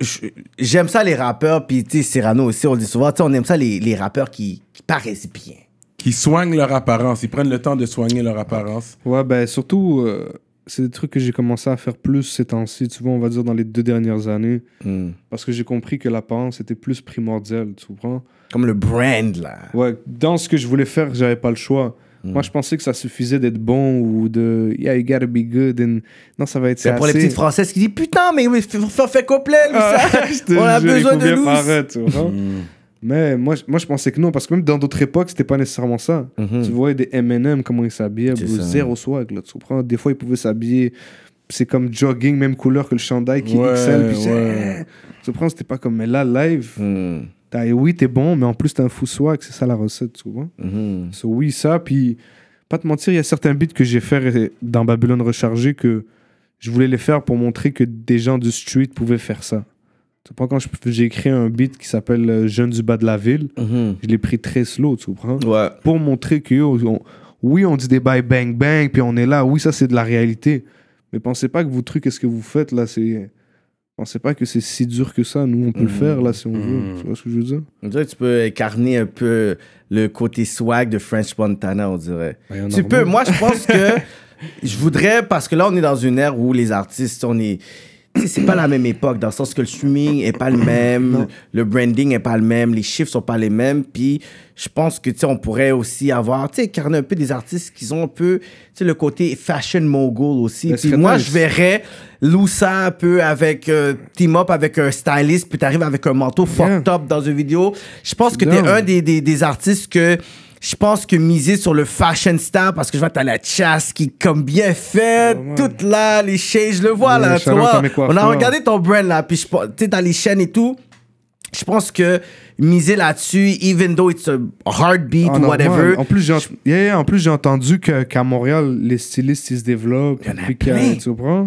j'aime ça, les rappeurs. Puis, tu sais, Cyrano aussi, on le dit souvent, tu sais, on aime ça, les, les rappeurs qui, qui paraissent bien.
Qui soignent leur apparence. Ils prennent le temps de soigner leur apparence.
Ouais, ben surtout, euh, c'est des trucs que j'ai commencé à faire plus ces temps-ci, tu vois, on va dire dans les deux dernières années. Parce que j'ai compris que l'apparence était plus primordiale, tu comprends?
Comme le brand, là.
Ouais, dans ce que je voulais faire, j'avais pas le choix.
Mm.
Moi, je pensais que ça suffisait d'être bon ou de yeah, you gotta be good. And... Non, ça va être
C'est pour les petites françaises qui disent Putain, mais oui, fait, fait complet, lui,
Ah, (laughs)
ça. On a
il
besoin
faut
de
bien vois.
Mm.
Mais moi, je- moi, je pensais que non, parce que même dans d'autres époques, c'était pas nécessairement ça.
Mhm.
Tu vois des M&M, comment ils s'habillaient, zéro swag, là, tu comprends? Des fois, ils pouvaient s'habiller, c'est comme jogging, même couleur que le chandail qui
Ouais,
excelle. Puis
ouais.
Tu comprends? C'était pas comme, mais là, live, t'as- oui, t'es bon, mais en plus, t'as un fou swag, c'est ça la recette, tu?
Mhm.
So, oui, ça, puis pas te mentir, il y a certains beats que j'ai fait dans Babylone Rechargé que je voulais les faire pour montrer que des gens du street pouvaient faire ça. Tu comprends? Quand j'ai écrit un beat qui s'appelle euh, Jeune du bas de la ville,
Mhm.
je l'ai pris très slow, tu comprends?
Ouais.
Pour montrer que, yo, on- oui, on dit des bails bang bang, puis on est là, oui, ça c'est de la réalité. Mais pensez pas que vos trucs, qu'est-ce que vous faites là, c'est. Pensez pas que c'est si dur que ça, nous on peut le
Mhm.
faire là si on
Mhm.
veut. Tu vois ce que je veux dire?
On dirait que tu peux incarner un peu le côté swag de French Montana, on dirait.
Ben,
Tu peux. Moi, je pense que (laughs) je voudrais, parce que là, on est dans une ère où les artistes, on est. C'est pas la même époque, dans le sens que le streaming est pas le même, le branding est pas le même, les chiffres sont pas les mêmes. Puis je pense que, tu sais, on pourrait aussi avoir, tu sais, incarner un peu des artistes qui ont un peu, tu sais, le côté fashion mogul aussi. Puis moi, je verrais Loussa un peu avec, euh, team up avec un styliste, puis t'arrives avec un manteau fucked up dans une vidéo. Je pense que t'es un des, des, des artistes que je pense que miser sur le fashion style parce que je vois t'as la chasse qui comme bien faite,
ouais.
toute là, les chaînes, je le vois là, tu vois. On a regardé ton brand là, puis je pense- tu sais, t'as les chaînes et tout. Je pense que miser là-dessus, even though it's a hard beat
Ah,
ou whatever.
En plus, j'ai yeah, en plus, entendu qu'à Montréal, les stylistes, ils se développent.
J'ai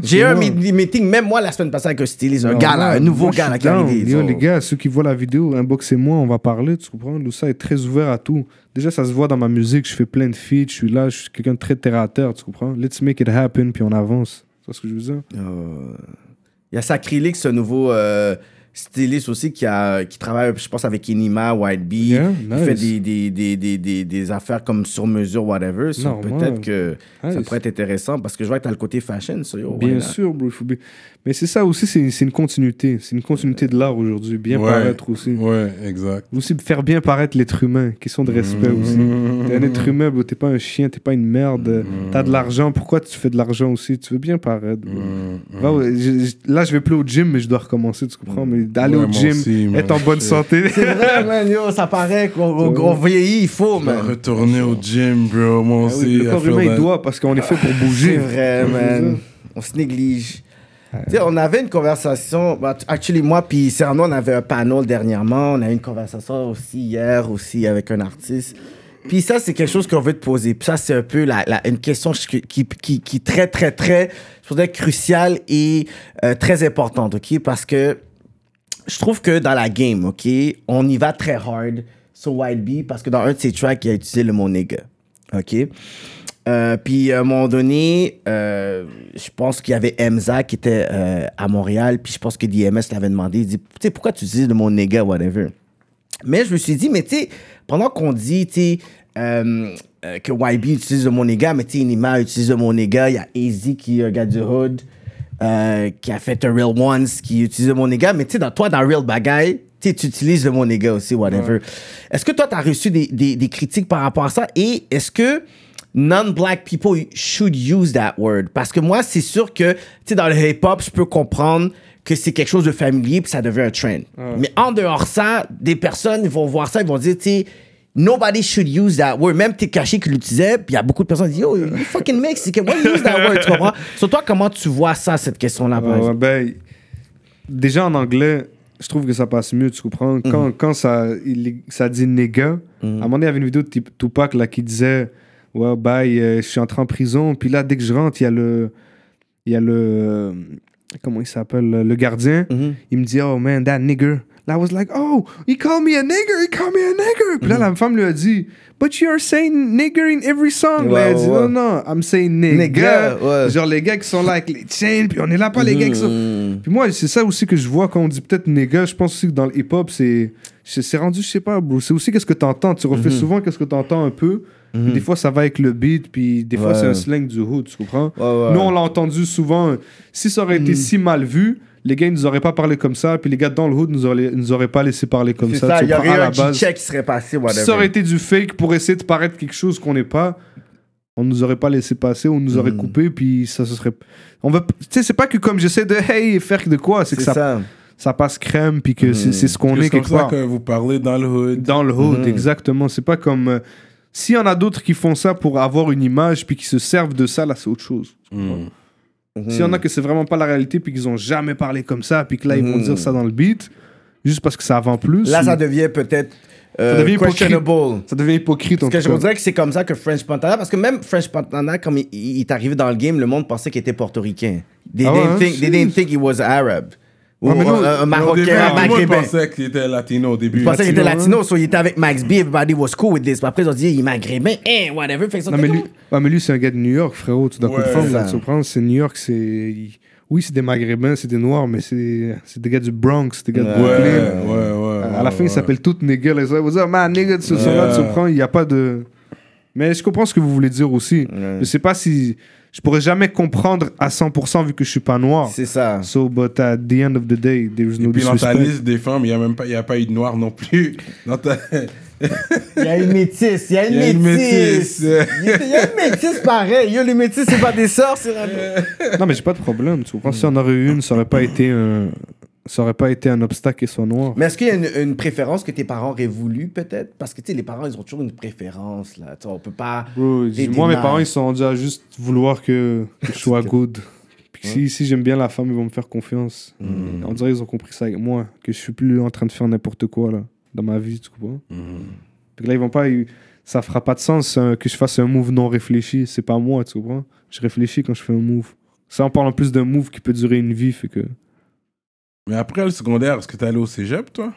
C'est
eu un meeting, même moi, la semaine passée, avec un styliste, un
Normal.
gars là, un nouveau
Moi,
gars là qui est arrivé.
Yo, les gars, ceux qui voient la vidéo, inboxez-moi, on va parler, tu comprends? Loussa est très ouvert à tout. Déjà, ça se voit dans ma musique, je fais plein de feats, je suis là, je suis quelqu'un de très terre à terre, tu comprends? Let's make it happen, puis on avance. Vois ce que je veux dire?
Euh, Il y a Sacrilix, ce nouveau euh, styliste aussi qui, a, qui travaille, je pense, avec Enima, White Bee.
Yeah,
Il fait
nice.
des, des, des, des, des, des affaires comme sur mesure, whatever. So. Peut-être que ça
Nice.
pourrait être intéressant parce que je vois que tu as le côté fashion. So yo,
Bien
not?
sûr, bro. il faut bien- Mais c'est ça aussi, c'est c'est une continuité. C'est une continuité de l'art aujourd'hui. Bien
Ouais.
paraître aussi.
Ouais, exact.
Aussi faire bien paraître l'être humain. Question de respect aussi. T'es un être humain, bro. T'es pas un chien, t'es pas une merde. T'as de l'argent. Pourquoi tu fais de l'argent aussi? Tu veux bien paraître, je- là, je vais plus au gym, mais je dois recommencer, tu comprends? Mais d'aller
Ouais,
au gym,
aussi, man.
être en bonne santé.
C'est vrai, man, yo, ça paraît qu'on vieillit, il faut, man.
retourner au gym, bro. Moi
Ah
aussi.
oui, le
à
corps
faire
humain, il doit parce qu'on est fait pour
C'est
bouger.
vrai, man. On se néglige. Tu sais, on avait une conversation, bah, actually, moi puis Cerno, on avait un panel dernièrement, on a eu une conversation aussi hier, aussi avec un artiste. Puis ça, c'est quelque chose qu'on veut te poser. Puis ça, c'est un peu la, la- une question qui, qui, qui, très, très, très, je dirais, cruciale et euh, très importante, OK? Parce que je trouve que dans la game, OK, on y va très hard sur Bee parce que dans un de ses tracks, il a utilisé le mot nigga. OK? Euh, puis à un moment donné, euh, je pense qu'il y avait Emza qui était euh, à Montréal, puis je pense que DMS l'avait demandé, il dit, tu sais, pourquoi tu utilises le mot nigga, whatever. Mais je me suis dit, mais tu sais, pendant qu'on dit, que YB utilise le mot nigga, mais tu sais, Inima utilise le mot il y a Easy qui est un du hood, euh, qui a fait un Real Ones, qui mot nigga, mais tu sais, dans, toi, dans Real Bagay, tu utilises le mot nigga aussi, whatever. Est-ce que toi, tu as reçu des, des, des critiques par rapport à ça? Et est-ce que non-black people should use that word? Parce que moi, c'est sûr que, tu sais, dans le hip-hop, je peux comprendre que c'est quelque chose de familier puis ça devient un trend. Mais en dehors ça, des personnes vont voir ça, ils vont dire, tu sais, nobody should use that word. Même Tekashi qui l'utilisait, puis il y a beaucoup de personnes qui disent, yo, you fucking mix, why you use that word, tu comprends? (laughs) Sur toi, comment tu vois ça, cette question-là, exemple?
ben, déjà en anglais, je trouve que ça passe mieux, tu comprends? Quand, quand ça, il- ça dit nigga, à un moment donné, il y avait une vidéo de Tupac là, qui disait Ouais, bye, euh, je suis entré en prison. Puis là, dès que je rentre, il y a le. Il y a le. euh, Comment il s'appelle? Le gardien. Il me dit Oh man, that nigger. I was like, oh, he called me a nigger, he called me a nigger. Puis là, la femme lui a dit, but you're saying nigger in every song.
Ouais,
là, elle
ouais,
dit, non, non, I'm saying
ouais.
Genre les gars qui sont là avec les chains, puis on est là pas les gars qui sont. Puis moi, c'est ça aussi que je vois quand on dit peut-être nigga. Je pense aussi que dans le hip-hop, c'est c'est rendu, je sais pas, bro. C'est aussi qu'est-ce que t'entends. Tu refais souvent qu'est-ce que t'entends un peu. Puis Des fois, ça va avec le beat, puis des fois,
Ouais.
c'est un slang du hood, tu comprends?
Ouais, ouais.
Nous, on l'a entendu souvent. Si ça aurait été si mal vu, les gars, ils nous auraient pas parlé comme ça, puis les gars dans le hood nous auraient, nous auraient pas laissé parler comme ça.
il y aurait un
la base.
check qui serait passé, whatever.
Si ça aurait été du fake pour essayer de paraître quelque chose qu'on n'est pas, on nous aurait pas laissé passer, on nous aurait
Mhm.
coupé, puis ça se serait. On va, tu sais, c'est pas que comme j'essaie de hey faire de quoi, c'est que ça, ça.
ça.
passe crème, puis que c'est c'est ce qu'on est
C'est comme
quelque
ça
part.
que vous parlez dans le hood.
Dans le hood,
Mhm.
exactement. C'est pas comme. euh, S'il y en a d'autres qui font ça pour avoir une image, puis qui se servent de ça, là, c'est autre chose.
Mm.
S'il y en a que c'est vraiment pas la réalité, puis qu'ils ont jamais parlé comme ça, puis que là, ils vont dire ça dans le beat, juste parce que ça vend plus.
Là,
ou-
ça devient peut-être euh,
Ça devient hypocrite.
questionable.
ça devient hypocrite.
Parce que je voudrais que c'est comme ça que French Montana, parce que même French Montana, comme il, il est arrivé dans le game, le monde pensait qu'il était portoricain. They,
Ah ouais,
didn't,
hein?
think, they didn't think he was Arab. Ou
Ouais, mais nous,
un,
début,
Marocain, un Maghrébin.
pensait qu'il était latino au début.
Je pensais qu'il était
Latino,
latino, so il était avec Max B, everybody was cool with this. Après, ils ont dit, il est maghrébin, eh, whatever. Fait que
Non, mais lui, ouais, mais lui c'est un gars de New York, frérot. Tu dois
Ouais,
comprendre. tu comprends, C'est New York, c'est. Oui, c'est des Maghrébins, c'est des Noirs, mais c'est c'est des gars du Bronx, c'est des gars de
Ouais,
Ouais,
Brooklyn.
ouais, ouais.
à la fin, ils s'appellent tous niggas. What's up, man, nigga, tu sais, là, tu comprends, il n'y a pas de. Mais je comprends ce que vous voulez dire aussi.
Ouais.
Je sais pas si. Je pourrais jamais comprendre à 100% vu que je suis pas noir.
C'est ça.
So, but at the end of the day, there's
Et
no
puis dans ta liste des femmes, il n'y a même pas, il y a pas eu de noir non plus. (laughs) Dans ta-
Il y a une métisse, il y a une
Il y a une
métisse.
métisse.
Il y a une métisse pareil. Yo, les métisses, c'est pas des sœurs, c'est
Non, mais j'ai pas de problème. Tu comprends, si on aurait eu une, ça aurait pas été un. Ça aurait pas été un obstacle qu'elle soit noire.
Mais est-ce qu'il y a une, une préférence que tes parents auraient voulu, peut-être? Parce que, tu sais, les parents, ils ont toujours une préférence, là. Tu sais, on peut pas.
Bro, moi, mes parents, ils sont rendus à juste vouloir que, que je sois (laughs) good. Puis si, si j'aime bien la femme, ils vont me faire confiance. On dirait qu'ils ont compris ça avec moi, que je suis plus en train de faire n'importe quoi, là, dans ma vie, tu comprends? Puis que là, ils vont pas... ils- Ça fera pas de sens hein, que je fasse un move non réfléchi. C'est pas moi, tu comprends? Je réfléchis quand je fais un move. Ça, on parle en plus d'un move qui peut durer une vie, fait que...
Mais après le secondaire, est-ce que t'es allé au cégep, toi?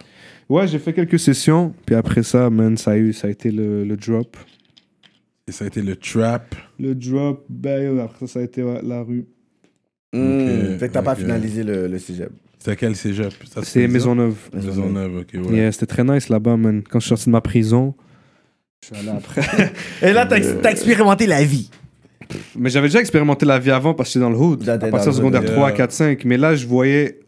Ouais, j'ai fait quelques sessions, puis après ça, man, ça a, eu, ça a été le, le drop.
Et ça a été le trap?
Le drop, ben, après ça, ça a été ouais, la rue.
Ok,
fait que t'as pas finalisé le, le cégep.
C'était quel cégep?
C'est? Maisonneuve.
Maisonneuve, ok, ouais.
Yeah, c'était très nice là-bas, man. Quand je suis sorti de ma prison, je suis allé après. (laughs)
Et là, t'as t'as expérimenté la vie.
Mais j'avais déjà expérimenté la vie avant parce que j'étais dans le hood. À partir de secondaire
hood,
3,
yeah.
4, 5. Mais là, je voyais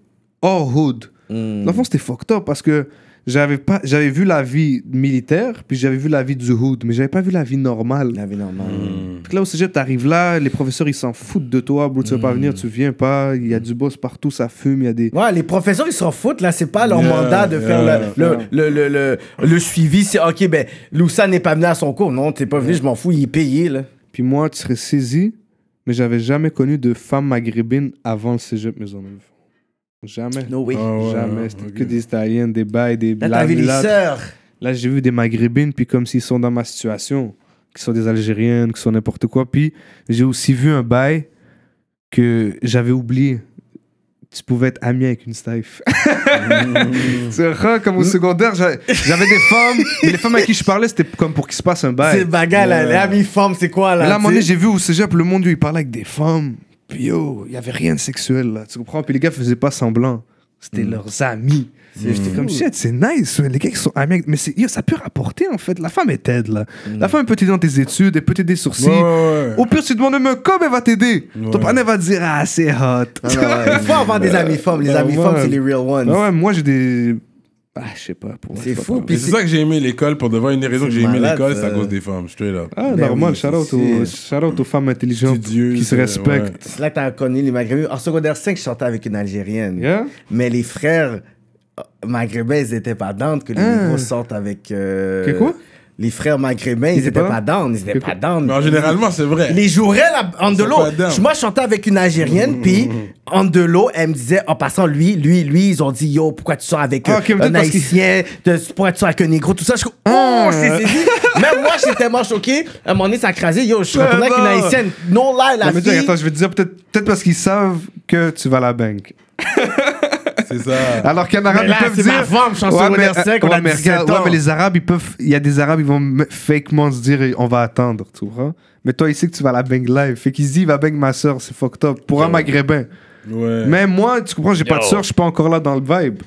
hors hood.
Hmm.
Dans le fond, c'était fucked up parce que j'avais pas j'avais vu la vie militaire, puis j'avais vu la vie du hood, mais j'avais pas vu la vie normale.
La vie normale.
Hmm.
Fait que là, au cégep, t'arrives là, les professeurs, ils s'en foutent de toi, bro. Tu veux pas venir, tu viens pas. Il y a du boss partout, ça fume, il y a des.
Ouais, les professeurs, ils s'en foutent, là. C'est pas leur
Yeah,
mandat de faire
yeah,
le, le, le, le, le, le suivi. C'est, OK, ben, Loussa n'est pas venu à son cours. Non, t'es pas venu, je m'en fous, il est payé, là.
Puis moi, tu serais saisi, mais j'avais jamais connu de femme maghrébine avant le cégep Maisonneuve. Jamais.
No way.
Ah ouais,
Jamais. C'était
ok.
que des Italiennes, des bails, des
Là, sœurs.
Là, j'ai vu des maghrébines, puis comme s'ils sont dans ma situation, qui sont des Algériennes, qui sont n'importe quoi. Puis j'ai aussi vu un bail que j'avais oublié. Tu pouvais être ami avec une staff. C'est rare, comme au secondaire, j'avais des femmes, mais les femmes avec qui je parlais, c'était comme pour qu'il se passe un bail.
C'est bagarre, là. Les amis femmes, c'est quoi, là?
Mais là, à un moment donné, j'ai vu au cégep, le monde, il parlait avec des femmes. Puis yo, il y avait rien de sexuel, là. Tu comprends? Puis les gars faisaient pas semblant. C'était leurs amis. J'étais comme shit, c'est nice. Les gars qui sont amis, mais yo, ça peut rapporter en fait. La femme est t'aide là. La femme elle peut t'aider dans tes études, elle peut t'aider sur ci.
Ouais, ouais.
Au pire, tu demandes un com, elle va t'aider? Ton
Ouais.
partenaire va te dire ah c'est hot.
Ah. Il (laughs) faut avoir des amis femmes. Les amis femmes, c'est les real ones.
Ouais, moi j'ai des ah je sais pas. pour moi,
C'est fou,
c'est ça que j'ai aimé l'école pour de vrai. Une des raisons que
C'est
j'ai aimé l'école, c'est à cause des femmes. Straight up.
Ah,
Ben
normal,
oui,
shout out,
c'est-
aux, shout out aux femmes intelligentes qui se respectent.
C'est là que t'as connu les Maghrébins. En secondaire 5, je sortais avec une Algérienne.
Yeah?
Mais les frères euh, maghrébins, ils étaient pas down que les
Ah.
sortent avec. euh,
Que quoi?
Les frères maghrébins, ils
étaient
étaient
pas
down. Ils étaient pas down.
Mais en généralement, c'est vrai.
Les joueraient là, en de l'eau.
pas down.
Moi, je chantais avec une Algérienne, (laughs) puis en de l'eau, elle me disait, en passant, lui, lui, lui, ils ont dit, yo, pourquoi tu sors avec
Ah,
euh, un
qu'il-
haïtien, de- pourquoi tu sors avec un négro, tout ça. Je suis comme, oh, c'est. Même moi, j'étais tellement choqué. À un moment donné, ça a crasé. Yo, je suis retourné avec une
non.
haïtienne. Non, là, la
Non, mais
fille.
attends, je vais te dire peut-être peut parce qu'ils savent que tu vas à la banque. (laughs)
C'est ça. (laughs)
Alors qu'un arabe,
Mais
ils peuvent
c'est
dire.
en
Ouais, mais,
on
ouais,
a
mais
17
regarde,
ans.
ouais, mais les arabes, ils peuvent. Il y a des arabes, ils vont me- fakement se dire on va attendre, tu vois. Mais toi, ici, que tu vas à la bang live. Fait qu'ils se disent, il va bang ma soeur, c'est fucked up. Pour un maghrébin.
Ouais.
Mais moi, tu comprends, j'ai pas de soeur, je suis pas encore là dans le vibe.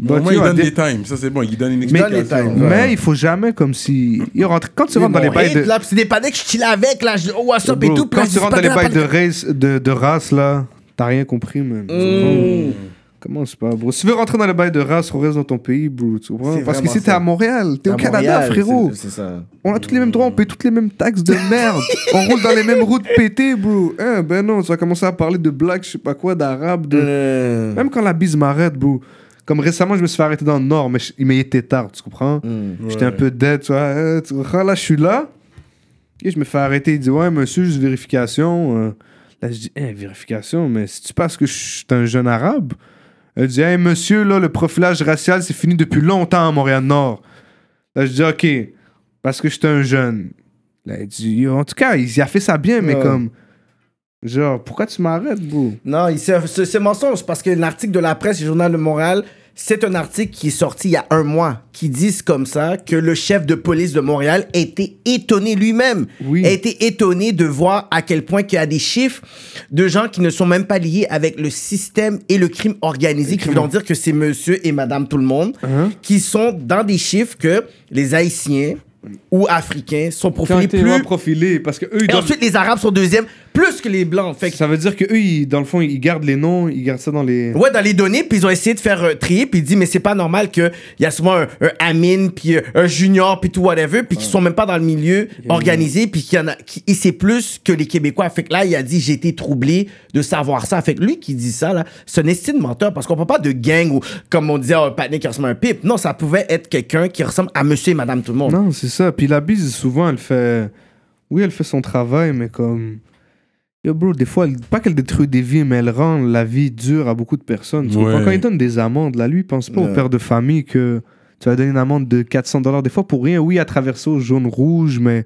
Moins, il donne
des-
des times. Ça, c'est bon. Il donne une explication.
times, ouais.
Mais il faut jamais comme si. Yo, rentre- Quand tu rentres dans les bails de.
C'est des panneaux que je chill avec, là. Je oh, what's up et tout.
quand tu rentres dans les bails de race, de, de race, là, t'as rien compris, man. Tu
Mm.
Comment c'est pas, bro? Si tu veux rentrer dans les bails de race, on reste dans ton pays, bro. Tu comprends? Parce que si t'es à Montréal, t'es au Canada,
Montréal,
frérot.
c'est- ça.
On a tous les mêmes droits, on paye toutes les mêmes taxes de merde. (laughs) on roule dans les mêmes routes pétées, bro. Hein, ben non, tu vas commencer à parler de black, je sais pas quoi, d'arabe, de.
Euh,
Même quand la bise m'arrête, bro. Comme récemment, je me suis fait arrêter dans le nord, mais il m'est été tard, tu comprends?
mm.
J'étais un peu dead, tu vois. euh, tu comprends? Là, je suis là. Et je me fais arrêter. Il dit Ouais, monsieur, juste vérification. Euh, Là, je dis Hein, vérification, mais si tu penses que je suis un jeune arabe Elle dit Hey, monsieur, là, le profilage racial, c'est fini depuis longtemps à Montréal-Nord. Là, je dis Ok, parce que j'étais un jeune. Là, il dit Yo, En tout cas, il a fait ça bien, mais
Ouais.
comme. Genre, pourquoi tu m'arrêtes, bro?
Non, c'est mensonge parce que l'article de la presse du Journal de Montréal, c'est un article qui est sorti il y a un mois qui dit comme ça que le chef de police de Montréal a été étonné lui-même.
Oui.
A été étonné de voir à quel point qu'il y a des chiffres de gens qui ne sont même pas liés avec le système et le crime organisé, qui vont dire que c'est monsieur et madame tout le monde,
Hein?
qui sont dans des chiffres que les Haïtiens ou Africains sont profilés plus.
profilé, parce que eux, ils
Et
doivent-
ensuite, les Arabes sont deuxième, plus que les Blancs. Fait que
Ça veut dire que eux, ils- dans le fond, ils gardent les noms, ils gardent ça dans les.
Ouais, dans les données, puis ils ont essayé de faire euh, trier, puis ils disent, mais c'est pas normal qu'il y a souvent un, un Amin, puis euh, un Junior, puis tout, whatever, puis qui sont même pas dans le milieu organisé, puis qu'il y en a, qui, et c'est plus que les Québécois. Fait que là, il a dit, j'ai été troublé de savoir ça. Fait que lui qui dit ça, là, c'est un estime menteur, parce qu'on parle pas de gang ou, comme on disait, un panier qui ressemble à un pipe. Non, ça pouvait être quelqu'un qui ressemble à monsieur et madame tout le monde.
Non, c'est ça. Puis la bise, souvent, elle fait. Oui, elle fait son travail, mais comme. Yo, bro, des fois, elle- pas qu'elle détruit des vies, mais elle rend la vie dure à beaucoup de personnes.
Ouais.
Quand il donne des amendes, là, lui, il pense pas au père de famille que tu vas donner une amende de 400 dollars. Des fois, pour rien, oui, à traverser au jaune-rouge, mais.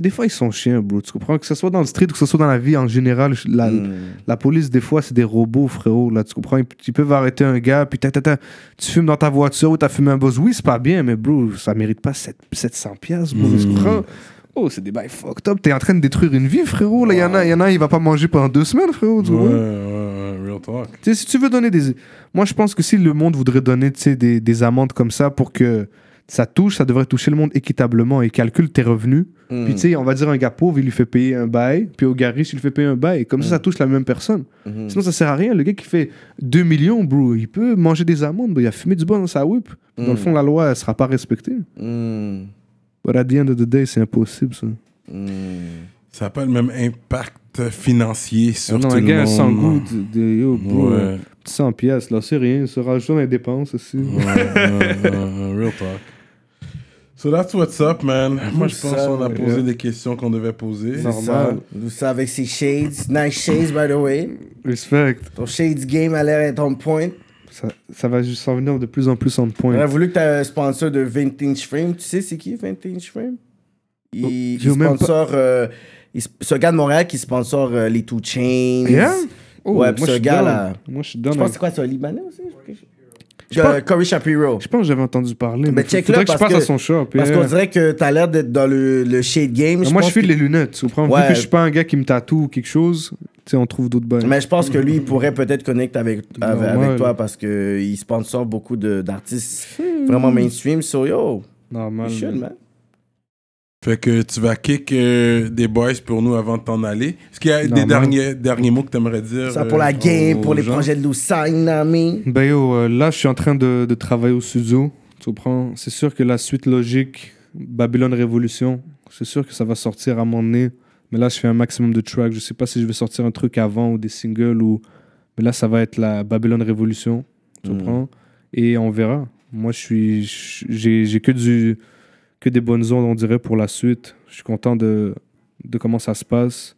Des fois, ils sont chiens, bro. Tu comprends? Que ce soit dans le street ou que ce soit dans la vie en général, la,
Mm.
la police, des fois, c'est des robots, frérot. Là, tu comprends? Ils, ils peuvent arrêter un gars, puis tu fumes dans ta voiture ou t'as fumé un buzz. Oui, c'est pas bien, mais bro, ça mérite pas sept- 700 piastres, bro. Tu
Mm.
comprends? Oh, c'est des bails fucked up. T'es en train de détruire une vie, frérot. Là, il y en a, y en a, il va pas manger pendant deux semaines, frérot. tu
Ouais,
vois?
ouais, ouais, real talk.
Tu sais, si tu veux donner des. Moi, je pense que si le monde voudrait donner des, des amendes comme ça pour que ça touche, ça devrait toucher le monde équitablement et calcule tes revenus.
Mm.
Puis, tu sais, on va dire un gars pauvre, il lui fait payer un bail. Puis au gars riche, il lui fait payer un bail. Comme ça, ça touche la même personne.
Mhm.
Sinon, ça sert à rien. Le gars qui fait 2 millions, bro, il peut manger des amendes. bro. Il a fumé du bon dans sa whip. Dans le fond, la loi, elle sera pas respectée. But at the end of the day, c'est impossible, ça.
Ça n'a pas le même impact financier sur
Ah non,
tout
un
le
gars
monde.
sans goût de, de- yo, bro,
Ouais.
100 pièces, là, c'est rien. Ça rajoute dans les dépenses aussi.
Ouais, ouais, ouais, real talk. So that's what's up, man. Moi, je pense qu'on a posé les questions qu'on devait poser.
C'est
Normal.
ça. Nous ça avec ses shades. Nice shades, by the way.
Respect.
Ton shades game a l'air être on point.
Ça, ça va juste s'en venir de plus en plus en
On
point.
a voulu que tu un sponsor de Vintage Frame. Tu sais, c'est qui Vintage Frame? Il,
Oh,
il
même pas-
sponsor. euh, il- un gars de Montréal qui sponsor euh, les Two Chains.
Yeah? Oh,
ouais, puis
je
ce
suis
gars
down.
là.
Moi, je suis
Je
down.
pense que c'est quoi, c'est un Libanais aussi
Je
Euh,
pense-
Corey Shapiro.
Je pense que j'avais entendu parler.
Mais
Mais
check-le
faudrait que je
parce
passe
que-
à son shop.
Parce qu'on dirait que t'as l'air d'être dans le, le shade game.
Mais moi, je file
que-
les lunettes. Tu comprends?
Ouais.
Vu que je suis pas un gars qui me tatoue ou quelque chose, tu sais, on trouve d'autres bails.
Mais je pense que lui, il pourrait peut-être connecter avec, (laughs) avec,
Normal.
avec toi parce qu'il sponsor beaucoup d'artistes vraiment mainstream. So, yo,
Normal. man.
Fait que tu vas kick euh, des boys pour nous avant de t'en aller. Est-ce qu'il y a des derniers, derniers mots que tu aimerais dire
Ça pour
euh,
la game,
aux
pour les
gens?
projets de Loussa, you know what I mean?
Ben yo, euh, là, je suis en train de, de travailler au studio. Tu comprends? C'est sûr que la suite logique, Babylone Révolution, c'est sûr que ça va sortir à un moment donné. Mais là, je fais un maximum de tracks. Je sais pas si je vais sortir un truc avant ou des singles ou. Mais là, ça va être la Babylone Révolution. Tu
Mm.
comprends? Et on verra. Moi, je suis. j'ai que du. Que des bonnes ondes, on dirait, pour la suite. Je suis content de, de comment ça se passe.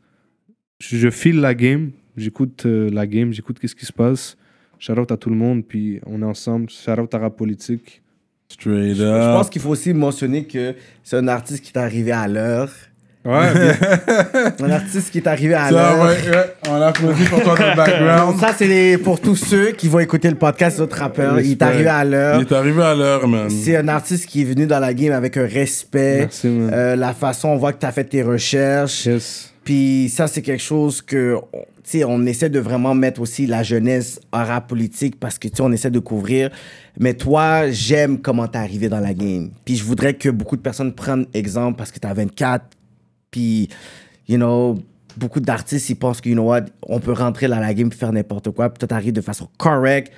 Je, je file la game. J'écoute euh, la game. J'écoute qu'est-ce qui se passe. Shout out à tout le monde, puis on est ensemble. Shout out à Rap Politique.
Straight
Je
up.
pense qu'il faut aussi mentionner que c'est un artiste qui est arrivé à l'heure.
Ouais, (laughs)
Un artiste qui est arrivé à
Ça,
l'heure.
ouais, ouais, on applaudit pour toi dans (laughs) le background.
Ça, c'est pour tous ceux qui vont écouter le podcast d'autres rappeurs. Il est arrivé à
Il
l'heure.
est arrivé à l'heure, man.
C'est un artiste qui est venu dans la game avec un respect.
Merci, man.
Euh, la façon, on voit que tu as fait tes recherches.
yes.
Puis ça, c'est quelque chose que, tu sais, on essaie de vraiment mettre aussi la jeunesse en rap politique parce que, tu sais, on essaie de couvrir. Mais toi, j'aime comment t'es arrivé dans la game. Puis je voudrais que beaucoup de personnes prennent exemple parce que t'as 24. Puis, you know, beaucoup d'artistes, ils pensent que, you know what, on peut rentrer dans la game et faire n'importe quoi. Puis toi, t'arrives de façon correcte.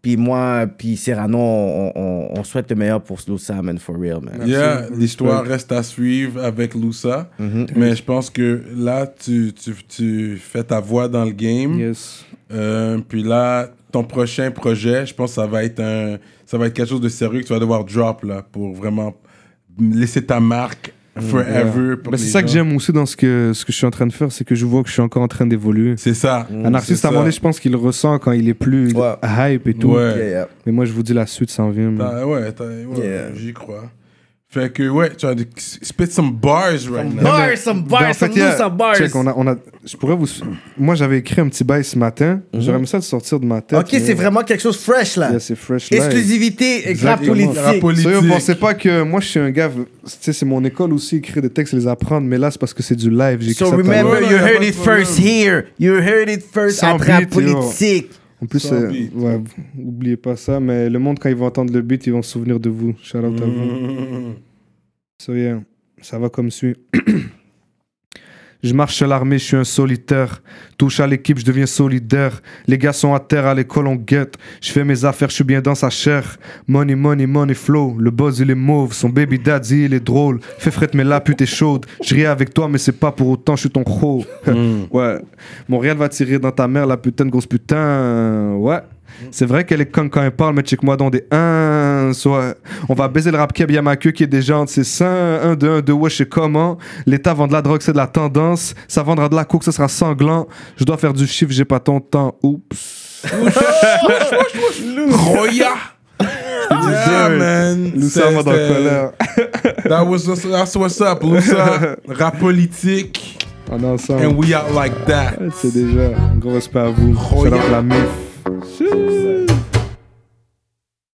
Puis moi, puis Cyrano, on, on- on souhaite le meilleur pour Slow Salmon, for real, man.
Yeah, l'histoire reste à suivre avec Loussa.
Mhm.
Mais je pense que là, tu, tu, tu fais ta voix dans le game.
Yes.
Euh, puis là, ton prochain projet, je pense que ça va être un, ça va être quelque chose de sérieux que tu vas devoir drop là pour vraiment laisser ta marque forever. pour
Ben, c'est ça que j'aime aussi dans ce que, ce que je suis en train de faire, c'est que je vois que je suis encore en train d'évoluer.
C'est ça.
Un artiste, à un moment donné, je pense qu'il le ressent quand il est plus
Ouais.
hype et tout.
Ouais.
Yeah, yeah.
Mais moi, je vous dis, la suite s'en vient. man.
T'as- ouais, t'as- ouais,
Yeah.
j'y crois. Fait que, ouais, tu as spit some bars right now.
Bars, some bars, some
yeah,
loose bars.
check, on a, on a, je pourrais vous. Moi, j'avais écrit un petit bail ce matin. J'aurais aimé ça de sortir de ma tête.
Ok, c'est vraiment quelque chose fresh là.
Yeah, c'est fresh. live.
Exclusivité, rap politique.
Politique.
Ça, vous pensez pas que moi, je suis un gars. Tu sais, c'est mon école aussi, écrire des textes, les apprendre. Mais là, c'est parce que c'est du live.
So remember, you heard it first here. You heard it first
Sans
à rap
beat, yo. En plus, euh,
beat.
ouais, oubliez pas ça. Mais le monde, quand ils vont entendre le beat, ils vont se souvenir de vous. Shout out à vous. So, yeah, ça va comme suit. (clears throat) Je marche à l'armée, je suis un solitaire. Touche à l'équipe, je deviens solidaire. Les gars sont à terre, à l'école on guette. Je fais mes affaires, je suis bien dans sa chair. Money, money, money flow. Le buzz il est mauve, son baby daddy il est drôle. Fais fret, mais la pute est chaude. Je ris avec toi, mais c'est pas pour autant, je suis ton gros. (laughs) ouais. Montréal va tirer dans ta mère, la putain de grosse putain. Ouais. C'est vrai qu'elle est con quand elle parle, mais check-moi dans des 1. Soit on va baiser le rap keb, y'a ma queue qui est déjà entre ses seins. 1, 2, 1, 2, wesh, c'est comment? L'État vend de la drogue, c'est de la tendance. Ça vendra de la coke, ce sera sanglant. Je dois faire du chiffre, j'ai pas ton temps. Oups. (laughs)
Roya! Yeah, man.
Nous
C'est-
sommes dans colère. (laughs)
That was that's what's up, Loussa. (laughs) Rap politique.
On est ensemble.
And we out like that.
C'est déjà un gros respect à vous. Shout la mif. Tschüss.